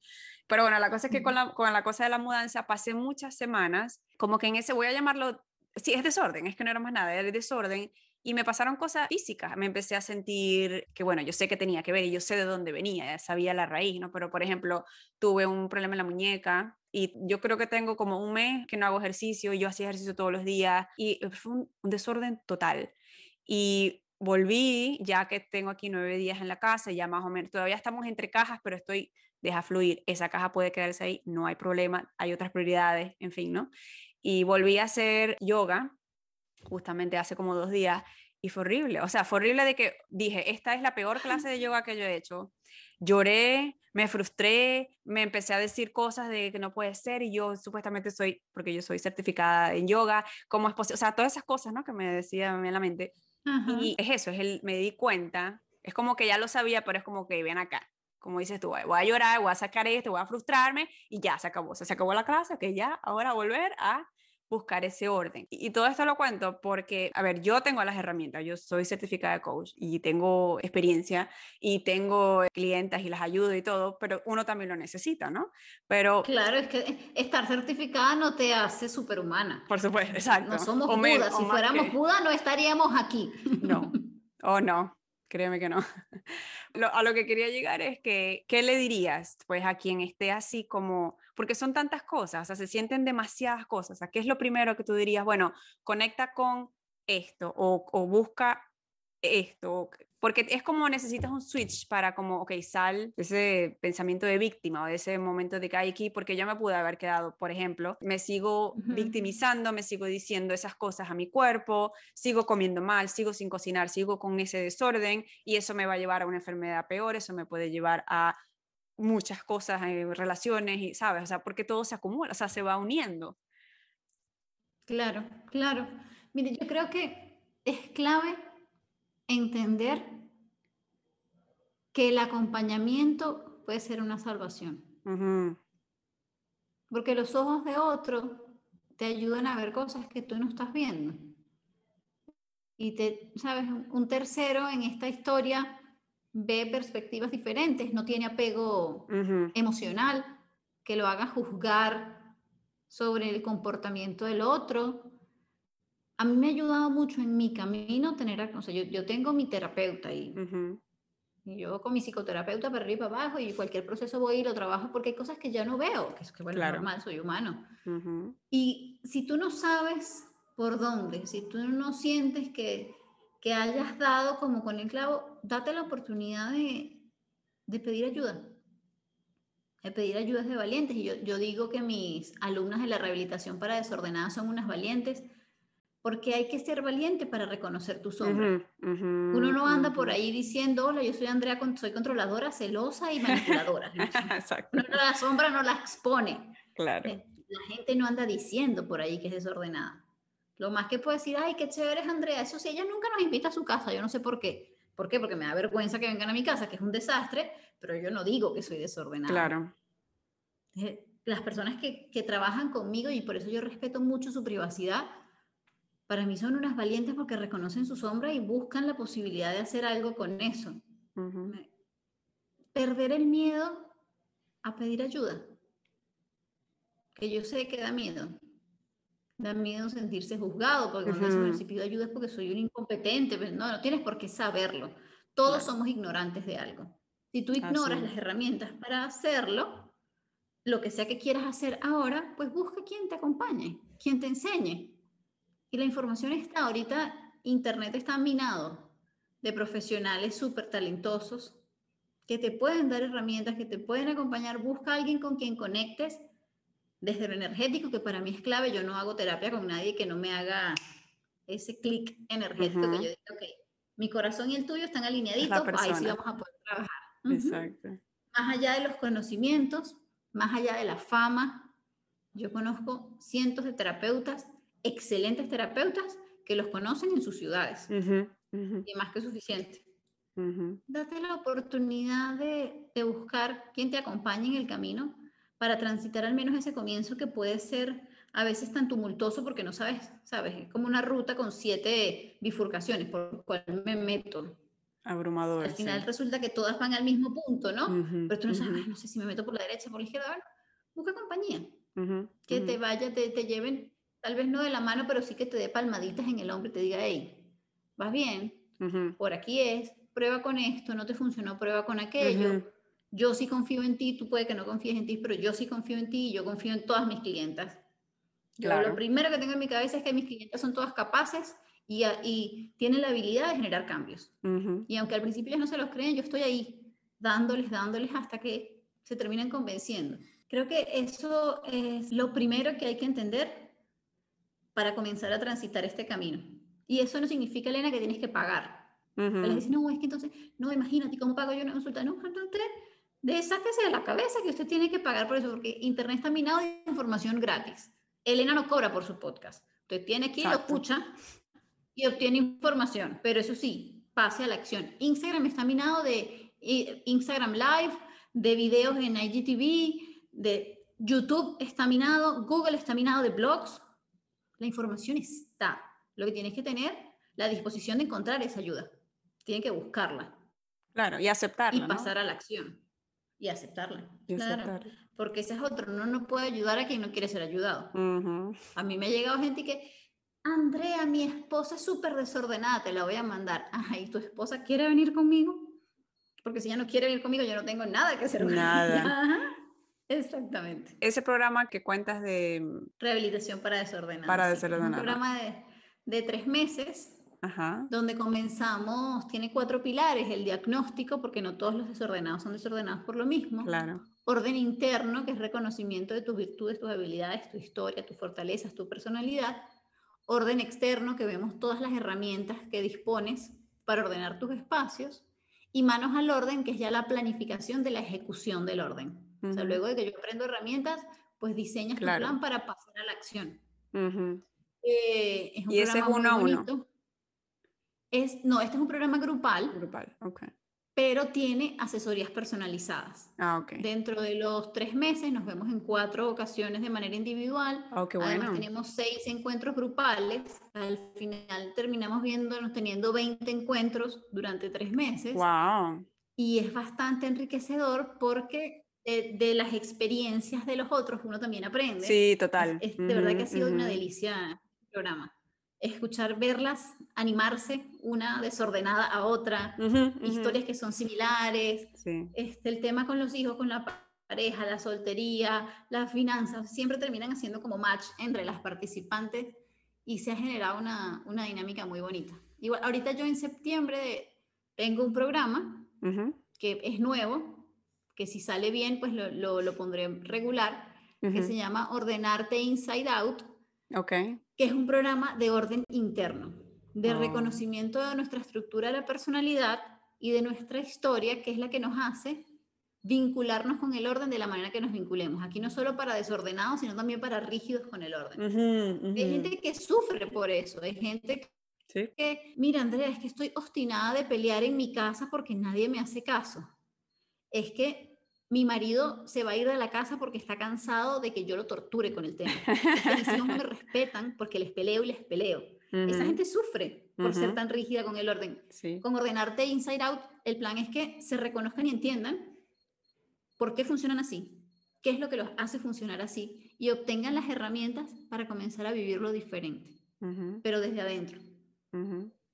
Pero bueno, la cosa es que con la, con la cosa de la mudanza pasé muchas semanas, como que en ese, voy a llamarlo sí, es desorden, es que no era más nada, era desorden. Y me pasaron cosas físicas, me empecé a sentir que, bueno, yo sé que tenía que ver y yo sé de dónde venía, ya sabía la raíz, ¿no? Pero, por ejemplo, tuve un problema en la muñeca y yo creo que tengo como un mes que no hago ejercicio, y yo hacía ejercicio todos los días y fue un, un desorden total. Y volví, ya que tengo aquí nueve días en la casa, ya más o menos, todavía estamos entre cajas, pero estoy, deja fluir, esa caja puede quedarse ahí, no hay problema, hay otras prioridades, en fin, ¿no? y volví a hacer yoga justamente hace como dos días y fue horrible, o sea, fue horrible de que dije, esta es la peor clase de yoga que yo he hecho. Lloré, me frustré, me empecé a decir cosas de que no puede ser y yo supuestamente soy, porque yo soy certificada en yoga, ¿cómo es posible? O sea, todas esas cosas, ¿no? Que me decía en la mente. Y es eso, es el, me di cuenta, es como que ya lo sabía, pero es como que ven acá, como dices tú, voy a llorar, voy a sacar esto, voy a frustrarme y ya se acabó, se acabó la clase, que ya ahora volver a buscar ese orden. Y, todo esto lo cuento porque, a ver, yo tengo las herramientas, yo soy certificada de coach y tengo experiencia y tengo clientas y las ayudo y todo, pero uno también lo necesita, ¿no? Pero... Claro, es que estar certificada no te hace superhumana. Por supuesto, exacto. No somos Buda, si fuéramos Buda no estaríamos aquí. No, o no, créeme que no. *laughs* a lo que quería llegar es que, ¿qué le dirías pues a quien esté así como, porque son tantas cosas, o sea, se sienten demasiadas cosas, ¿a qué es lo primero que tú dirías? Bueno, conecta con esto o, o busca esto, porque es como necesitas un switch para como, ok, sal ese pensamiento de víctima o de ese momento de que hay aquí, porque yo me pude haber quedado, por ejemplo, me sigo victimizando, me sigo diciendo esas cosas a mi cuerpo, sigo comiendo mal, sigo sin cocinar, sigo con ese desorden y eso me va a llevar a una enfermedad peor, eso me puede llevar a muchas cosas, en relaciones, y, ¿sabes? O sea, porque todo se acumula, o sea, se va uniendo. Claro, claro. Mire, yo creo que es clave entender que el acompañamiento puede ser una salvación. Porque los ojos de otro te ayudan a ver cosas que tú no estás viendo. Y te, sabes, un tercero en esta historia ve perspectivas diferentes, no tiene apego emocional que lo haga juzgar sobre el comportamiento del otro, a mí me ha ayudado mucho en mi camino tener, o sea, yo, yo tengo mi terapeuta y Y yo con mi psicoterapeuta para arriba y para abajo y cualquier proceso voy y lo trabajo porque hay cosas que ya no veo, que es que bueno, normal, soy humano. Y si tú no sabes por dónde, si tú no sientes que, que hayas dado como con el clavo, date la oportunidad de, de pedir ayuda. De pedir ayuda de valientes. Y yo, yo digo que mis alumnas de la rehabilitación para desordenadas son unas valientes porque hay que ser valiente para reconocer tu sombra. Uno no anda por ahí diciendo, hola, yo soy Andrea, soy controladora, celosa y manipuladora. *laughs* *laughs* Exacto. la sombra no la expone. Claro. Eh, la gente no anda diciendo por ahí que es desordenada. Lo más que puede decir, ay, qué chévere es Andrea. Eso sí, ella nunca nos invita a su casa, yo no sé por qué. ¿Por qué? Porque me da vergüenza que vengan a mi casa, que es un desastre, pero yo no digo que soy desordenada. Claro. Las personas que, que trabajan conmigo, y por eso yo respeto mucho su privacidad, para mí son unas valientes porque reconocen su sombra y buscan la posibilidad de hacer algo con eso. Perder el miedo a pedir ayuda, que yo sé que da miedo. Da miedo sentirse juzgado, porque cuando si pido ayuda es porque soy un incompetente, pero no, no tienes por qué saberlo. Todos somos ignorantes de algo. Si tú ignoras las herramientas para hacerlo, lo que sea que quieras hacer ahora, pues busca quien te acompañe, quien te enseñe. Y la información está, ahorita Internet está minado de profesionales súper talentosos que te pueden dar herramientas, que te pueden acompañar. Busca a alguien con quien conectes desde lo energético, que para mí es clave. Yo no hago terapia con nadie que no me haga ese clic energético que yo digo, ok, mi corazón y el tuyo están alineaditos, ahí sí vamos a poder trabajar. Exacto. Más allá de los conocimientos, más allá de la fama, yo conozco cientos de terapeutas excelentes terapeutas que los conocen en sus ciudades. Y más que suficiente. Date la oportunidad de, de, buscar quien te acompañe en el camino para transitar al menos ese comienzo que puede ser a veces tan tumultuoso porque no sabes, sabes, es como una ruta con siete bifurcaciones por cual me meto. Abrumador. Al final resulta que todas van al mismo punto, ¿no? Pero tú no sabes, no sé si me meto por la derecha, por la izquierda. busca compañía. Que te vaya, te, te lleven tal vez no de la mano, pero sí que te dé palmaditas en el hombro y te diga, hey, vas bien, por aquí es, prueba con esto, no te funcionó, prueba con aquello. Yo sí confío en ti, tú puede que no confíes en ti, pero yo sí confío en ti y yo confío en todas mis clientas. Yo lo primero que tengo en mi cabeza es que mis clientes son todas capaces y, y tienen la habilidad de generar cambios. Y aunque al principio ellos no se los creen, yo estoy ahí dándoles, dándoles hasta que se terminen convenciendo. Creo que eso es lo primero que hay que entender para comenzar a transitar este camino. Y eso no significa, Elena, que tienes que pagar. Uh -huh. dice, no, es que entonces, no, imagínate, ¿cómo pago yo una consulta? No, entonces, de sáquese de la cabeza que usted tiene que pagar por eso, porque Internet está minado de información gratis. Elena no cobra por su podcast. Usted tiene que ir, lo escucha y obtiene información, pero eso sí, pase a la acción. Instagram está minado de Instagram Live, de videos en IGTV, de YouTube está minado, Google está minado de blogs, la información está. Lo que tienes que tener la disposición de encontrar esa ayuda. Tienes que buscarla. Claro, y aceptarla. Y pasar a la acción. Y aceptarla. claro. Porque ese es otro. Uno no puede ayudar a quien no quiere ser ayudado. A mí me ha llegado gente que, Andrea, mi esposa es súper desordenada, te la voy a mandar. Ajá, ¿y tu esposa quiere venir conmigo? Porque si ella no quiere venir conmigo, yo no tengo nada que hacer. Nada. Ajá. Exactamente. Ese programa que cuentas de... Mm, Rehabilitación para desordenados. Para desordenados. un programa de, de tres meses, donde comenzamos, tiene cuatro pilares, el diagnóstico, porque no todos los desordenados son desordenados por lo mismo. Claro. Orden interno, que es reconocimiento de tus virtudes, tus habilidades, tu historia, tus fortalezas, tu personalidad. Orden externo, que vemos todas las herramientas que dispones para ordenar tus espacios. Y manos al orden, que es ya la planificación de la ejecución del orden. O sea, luego de que yo aprendo herramientas, pues diseñas tu plan para pasar a la acción. Eh, es un y ese es uno a uno. Es, no, este es un programa grupal. Grupal, ok. Pero tiene asesorías personalizadas. Ah, ok. Dentro de los tres meses nos vemos en cuatro ocasiones de manera individual. Oh, qué bueno. Además tenemos seis encuentros grupales. Al final terminamos viéndonos teniendo 20 encuentros durante tres meses. Wow. Y es bastante enriquecedor porque de, las experiencias de los otros uno también aprende. Sí, total. Es, de verdad que ha sido una delicia el programa. escuchar, verlas, animarse una desordenada a otra, historias que son similares, este, el tema con los hijos, con la pareja, la soltería, las finanzas, siempre terminan haciendo como match entre las participantes y se ha generado una, una dinámica muy bonita. Igual, ahorita yo en septiembre tengo un programa que es nuevo, que si sale bien, pues lo, lo, pondré regular, que se llama Ordenarte Inside Out. Okay. Que es un programa de orden interno, de oh. reconocimiento de nuestra estructura de la personalidad y de nuestra historia, que es la que nos hace vincularnos con el orden de la manera que nos vinculemos. Aquí no solo para desordenados, sino también para rígidos con el orden. Hay gente que sufre por eso, hay gente que, mira Andrea, es que estoy obstinada de pelear en mi casa porque nadie me hace caso. Es que mi marido se va a ir de la casa porque está cansado de que yo lo torture con el tema. Es que mis hijos no me *laughs* respetan porque les peleo y les peleo. Esa gente sufre por ser tan rígida con el orden. Con ordenarte inside out, el plan es que se reconozcan y entiendan por qué funcionan así, qué es lo que los hace funcionar así y obtengan las herramientas para comenzar a vivirlo diferente, pero desde adentro.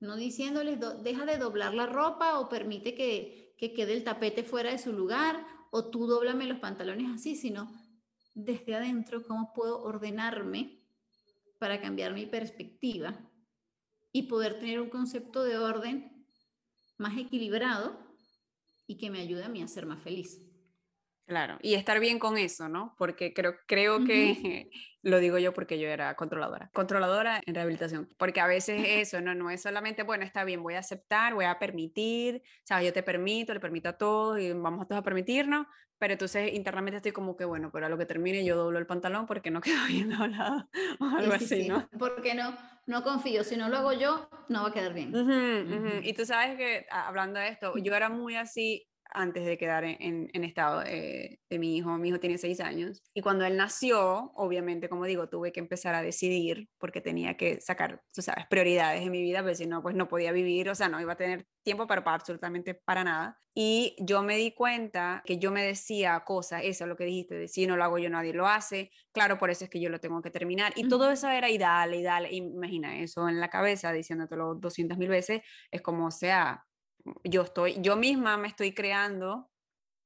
No diciéndoles, deja de doblar la ropa o permite que, que quede el tapete fuera de su lugar o tú doblame los pantalones así, sino desde adentro, cómo puedo ordenarme para cambiar mi perspectiva y poder tener un concepto de orden más equilibrado y que me ayude a mí a ser más feliz. Claro, y estar bien con eso, ¿no? Porque creo, creo que, *laughs* lo digo yo porque yo era controladora, controladora en rehabilitación, porque a veces eso, no, no es solamente, bueno, está bien, voy a aceptar, voy a permitir, sabes, yo te permito, le permito a todos y vamos a todos a permitirnos, pero entonces internamente estoy como que, bueno, pero a lo que termine yo doblo el pantalón porque no *laughs* quedo bien doblado *laughs* o algo así, ¿no? Porque no, no confío, si no lo hago yo, no va a quedar bien. Y tú sabes que, hablando de esto, yo era muy así antes de quedar en, en estado de, mi hijo. Mi hijo tiene seis años. Y cuando él nació, obviamente, como digo, tuve que empezar a decidir porque tenía que sacar, tú sabes, prioridades en mi vida, pero si no, pues no podía vivir, o sea, no iba a tener tiempo para, para absolutamente para nada. Y yo me di cuenta que yo me decía cosas, eso es lo que dijiste, de si no lo hago yo, nadie lo hace. Claro, por eso es que yo lo tengo que terminar. Y todo eso era y dale, y dale. Imagina eso en la cabeza, diciéndotelo 200 mil veces, es como, sea, yo estoy, yo misma me estoy creando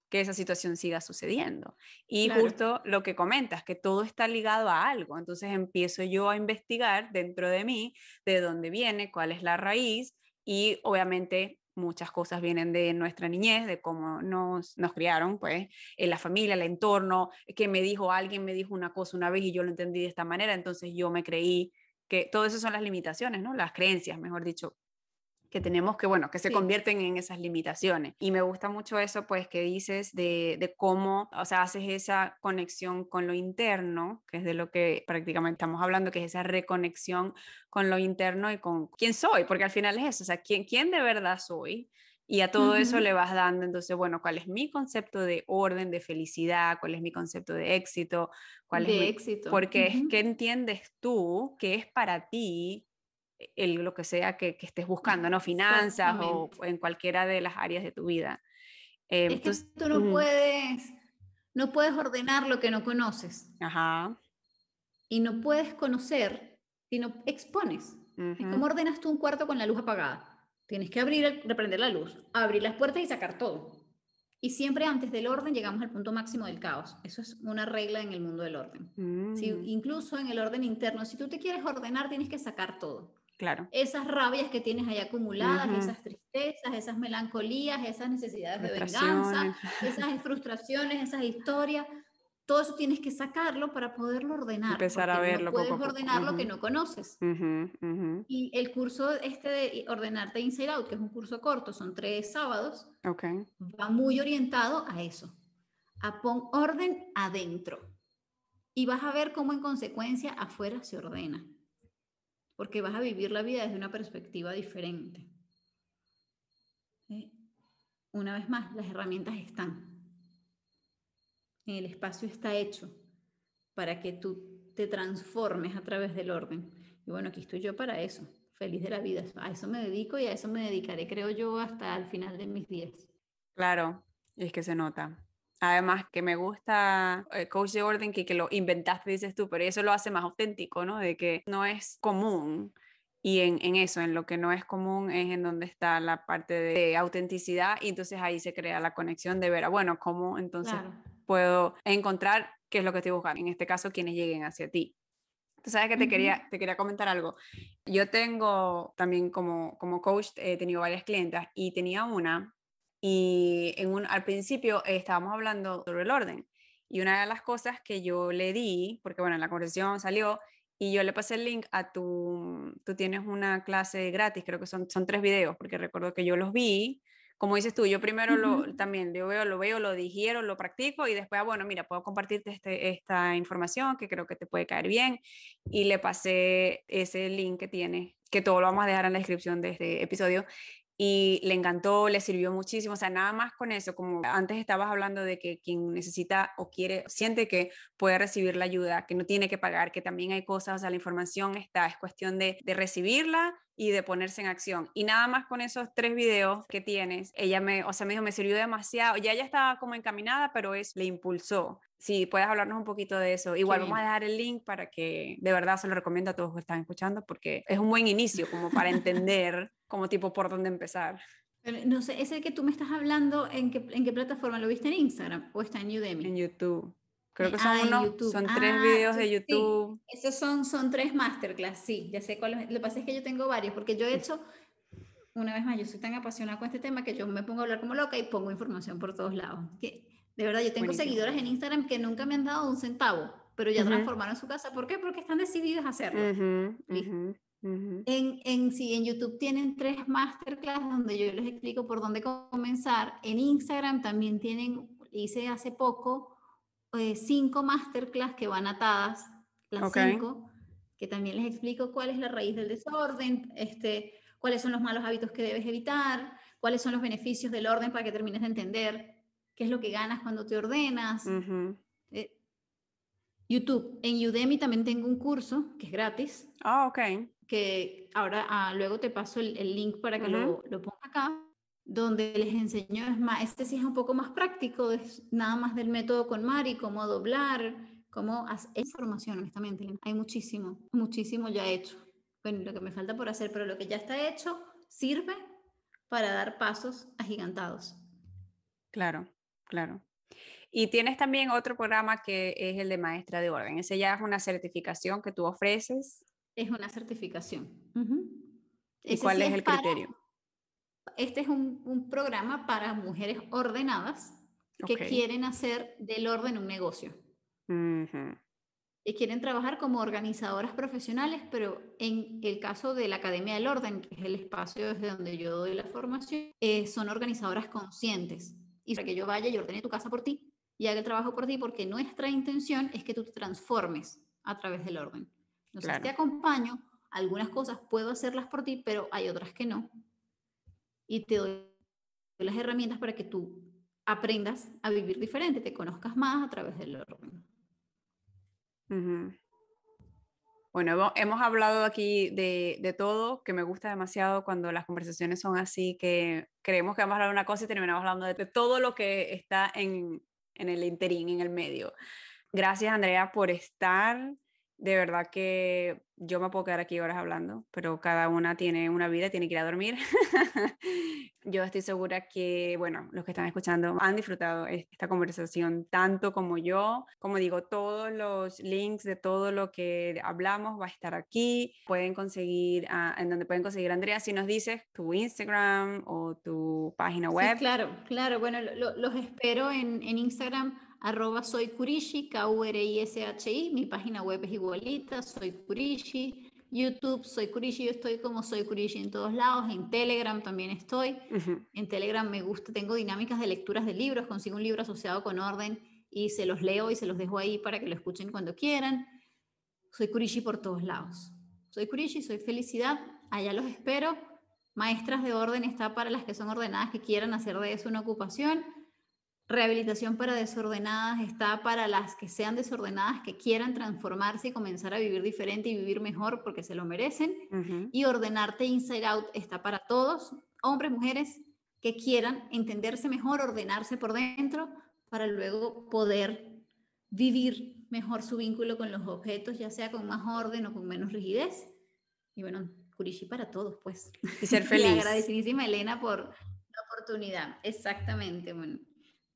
que esa situación siga sucediendo. Y justo lo que comentas, que todo está ligado a algo. Entonces empiezo yo a investigar dentro de mí de dónde viene, cuál es la raíz y obviamente muchas cosas vienen de nuestra niñez, de cómo nos, nos criaron, pues, en la familia, el entorno, que me dijo alguien, me dijo una cosa una vez y yo lo entendí de esta manera, entonces yo me creí que todo eso son las limitaciones, ¿no? Las creencias, mejor dicho, que tenemos que, bueno, que se convierten en esas limitaciones. Y me gusta mucho eso, pues, que dices de, de, cómo, o sea, haces esa conexión con lo interno, que es de lo que prácticamente estamos hablando, que es esa reconexión con lo interno y con quién soy, porque al final es eso, o sea, quién, quién de verdad soy. Y a todo eso le vas dando, entonces, bueno, ¿cuál es mi concepto de orden, de felicidad? ¿Cuál es mi concepto de éxito? ¿Cuál de es éxito. Porque es que entiendes tú que es para ti el, lo que sea que, que estés buscando, ¿no? Finanzas o en cualquiera de las áreas de tu vida. Eh, es que tú no puedes, no puedes ordenar lo que no conoces. Ajá. Y no puedes conocer si no expones. Es como ordenas tú un cuarto con la luz apagada. Tienes que abrir, reprender la luz, abrir las puertas y sacar todo. Y siempre antes del orden llegamos al punto máximo del caos. Eso es una regla en el mundo del orden. Si, mm. incluso en el orden interno, si tú te quieres ordenar, tienes que sacar todo. Claro. Esas rabias que tienes ahí acumuladas, esas tristezas, esas melancolías, esas necesidades de venganza, esas frustraciones, esas historias, todo eso tienes que sacarlo para poderlo ordenar. Empezar a verlo. No puedes ordenar lo que no conoces. y el curso este de Ordenarte Inside Out, que es un curso corto, son tres sábados, okay. va muy orientado a eso, a pon orden adentro. Y vas a ver cómo en consecuencia afuera se ordena porque vas a vivir la vida desde una perspectiva diferente. Una vez más, las herramientas están. El espacio está hecho para que tú te transformes a través del orden. Y bueno, aquí estoy yo para eso, feliz de la vida. A eso me dedico y a eso me dedicaré, creo yo, hasta el final de mis días. Claro, es que se nota. Además, que me gusta el eh, coach de orden que, que lo inventaste, dices tú, pero eso lo hace más auténtico, ¿no? De que no es común y en, en, eso, en lo que no es común, es en donde está la parte de autenticidad y entonces ahí se crea la conexión de ver, ah, bueno, cómo entonces puedo encontrar qué es lo que estoy buscando, en este caso, quienes lleguen hacia ti. Tú sabes que te, quería, te quería comentar algo. Yo tengo también como, como coach, he tenido varias clientas y tenía una y en un, al principio estábamos hablando sobre el orden. Y una de las cosas que yo le di, porque bueno, la conversación salió, y yo le pasé el link a tu, tú tienes una clase gratis, creo que son, son tres videos, porque recuerdo que yo los vi, como dices tú, yo primero lo, también lo veo, lo veo, lo digiero, lo practico y después, ah, bueno, mira, puedo compartirte este, esta información que creo que te puede caer bien y le pasé ese link que tiene, que todo lo vamos a dejar en la descripción de este episodio y le encantó, le sirvió muchísimo, o sea, nada más con eso, como antes estabas hablando de que quien necesita o quiere, siente que puede recibir la ayuda, que no tiene que pagar, que también hay cosas, o sea, la información está, es cuestión de, de recibirla y de ponerse en acción. Y nada más con esos tres videos que tienes, ella me, o sea, me dijo, me sirvió demasiado, ya ella estaba como encaminada, pero es, le impulsó. Si puedes hablarnos un poquito de eso. Igual vamos a dejar el link para que de verdad se lo recomiendo a todos los que están escuchando porque es un buen inicio como para entender como tipo por dónde empezar. no sé, ese que tú me estás hablando, ¿en qué, ¿en qué plataforma? ¿Lo viste en Instagram o está en Udemy? En YouTube. Creo que son, ah, son tres ah, videos de YouTube. Esos son, son tres masterclass, sí, ya sé cuáles. Lo que pasa es que yo tengo varios, porque yo he hecho, una vez más, yo soy tan apasionada con este tema que yo me pongo a hablar como loca y pongo información por todos lados. Que, de verdad, yo tengo seguidoras en Instagram que nunca me han dado un centavo, pero ya transformaron su casa. ¿Por qué? Porque están decididas a hacerlo. En, en, sí, en YouTube tienen tres masterclass donde yo les explico por dónde comenzar. En Instagram también tienen, hice hace poco, eh, cinco masterclass que van atadas, las cinco, que también les explico cuál es la raíz del desorden, este, cuáles son los malos hábitos que debes evitar, cuáles son los beneficios del orden para que termines de entender qué es lo que ganas cuando te ordenas. Eh, YouTube, en Udemy también tengo un curso que es gratis. Ah, ok que ahora ah, luego te paso el, link para que lo, lo ponga acá, donde les enseño, es más, este sí es un poco más práctico, es nada más del método con Mari, cómo doblar, cómo hacer información, honestamente. Hay muchísimo, muchísimo ya hecho. Bueno, lo que me falta por hacer, pero lo que ya está hecho sirve para dar pasos agigantados. Claro, claro. Y tienes también otro programa que es el de maestra de orden. Ese ya es una certificación que tú ofreces es una certificación. ¿Y cuál es el criterio? Este es un, un, programa para mujeres ordenadas que quieren hacer del orden un negocio. Y quieren trabajar como organizadoras profesionales, pero en el caso de la Academia del Orden, que es el espacio desde donde yo doy la formación, eh, son organizadoras conscientes. Y para que yo vaya y ordene tu casa por ti y haga el trabajo por ti, porque nuestra intención es que tú te transformes a través del orden. Entonces te acompaño, algunas cosas puedo hacerlas por ti, pero hay otras que no. Y te doy las herramientas para que tú aprendas a vivir diferente, te conozcas más a través del orden. Bueno, hemos hablado aquí de, de, todo, que me gusta demasiado cuando las conversaciones son así, que creemos que vamos a hablar de una cosa y terminamos hablando de, todo lo que está en, en el interín, en el medio. Gracias, Andrea, por estar de verdad que yo me puedo quedar aquí horas hablando, pero cada una tiene una vida, tiene que ir a dormir. *laughs* yo estoy segura que, bueno, los que están escuchando han disfrutado esta conversación tanto como yo. Como digo, todos los links de todo lo que hablamos va a estar aquí. Pueden conseguir, en donde pueden conseguir, Andrea, si nos dices tu Instagram o tu página web. claro, claro. Bueno, los espero en, en Instagram arroba soy Kurishi, K-U-R-I-S-H-I, mi página web es igualita, soy Kurishi, YouTube, soy Kurishi, yo estoy como soy Kurishi en todos lados, en Telegram también estoy, en Telegram me gusta, tengo dinámicas de lecturas de libros, consigo un libro asociado con orden y se los leo y se los dejo ahí para que lo escuchen cuando quieran. Soy Kurishi por todos lados. Soy Kurishi, soy felicidad, allá los espero. Maestras de orden está para las que son ordenadas que quieran hacer de eso una ocupación Rehabilitación para desordenadas está para las que sean desordenadas, que quieran transformarse y comenzar a vivir diferente y vivir mejor porque se lo merecen. Y ordenarte inside out está para todos, hombres, mujeres, que quieran entenderse mejor, ordenarse por dentro para luego poder vivir mejor su vínculo con los objetos, ya sea con más orden o con menos rigidez. Y bueno, Curishi para todos, pues. Y ser *laughs* feliz. y agradecidísima Elena por la oportunidad. Exactamente, bueno,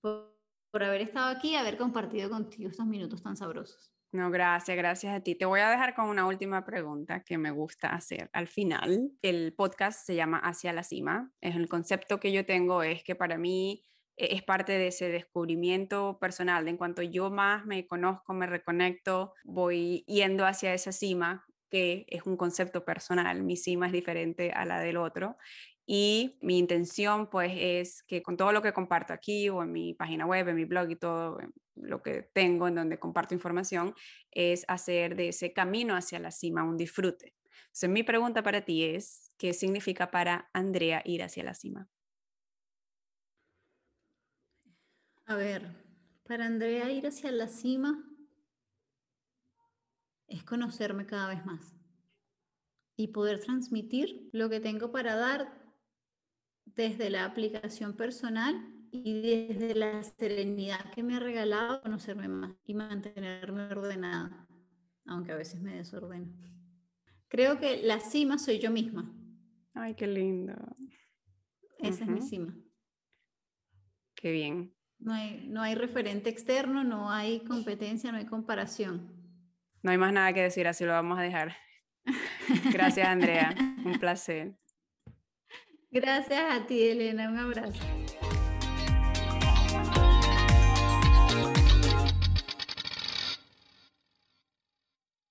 por, haber estado aquí y haber compartido contigo estos minutos tan sabrosos. No, gracias, gracias a ti. Te voy a dejar con una última pregunta que me gusta hacer al final. El podcast se llama Hacia la Cima. Es el concepto que yo tengo es que para mí e-, es parte de ese descubrimiento personal. En cuanto yo más me conozco, me reconecto, voy yendo hacia esa cima que es un concepto personal, mi cima es diferente a la del otro y mi intención pues es que con todo lo que comparto aquí o en mi página web, en mi blog y todo lo que tengo en donde comparto información es hacer de ese camino hacia la cima un disfrute. Entonces mi pregunta para ti es, ¿qué significa para Andrea ir hacia la cima? A ver, para Andrea ir hacia la cima es conocerme cada vez más y poder transmitir lo que tengo para dar desde la aplicación personal y desde la serenidad que me ha regalado conocerme más y mantenerme ordenada, aunque a veces me desordeno. Creo que la cima soy yo misma. Ay, qué lindo. Esa es mi cima. Qué bien. No hay, no hay referente externo, no hay competencia, no hay comparación. No hay más nada que decir, así lo vamos a dejar. *laughs* Gracias, Andrea. Un placer. Gracias a ti, Elena. Un abrazo.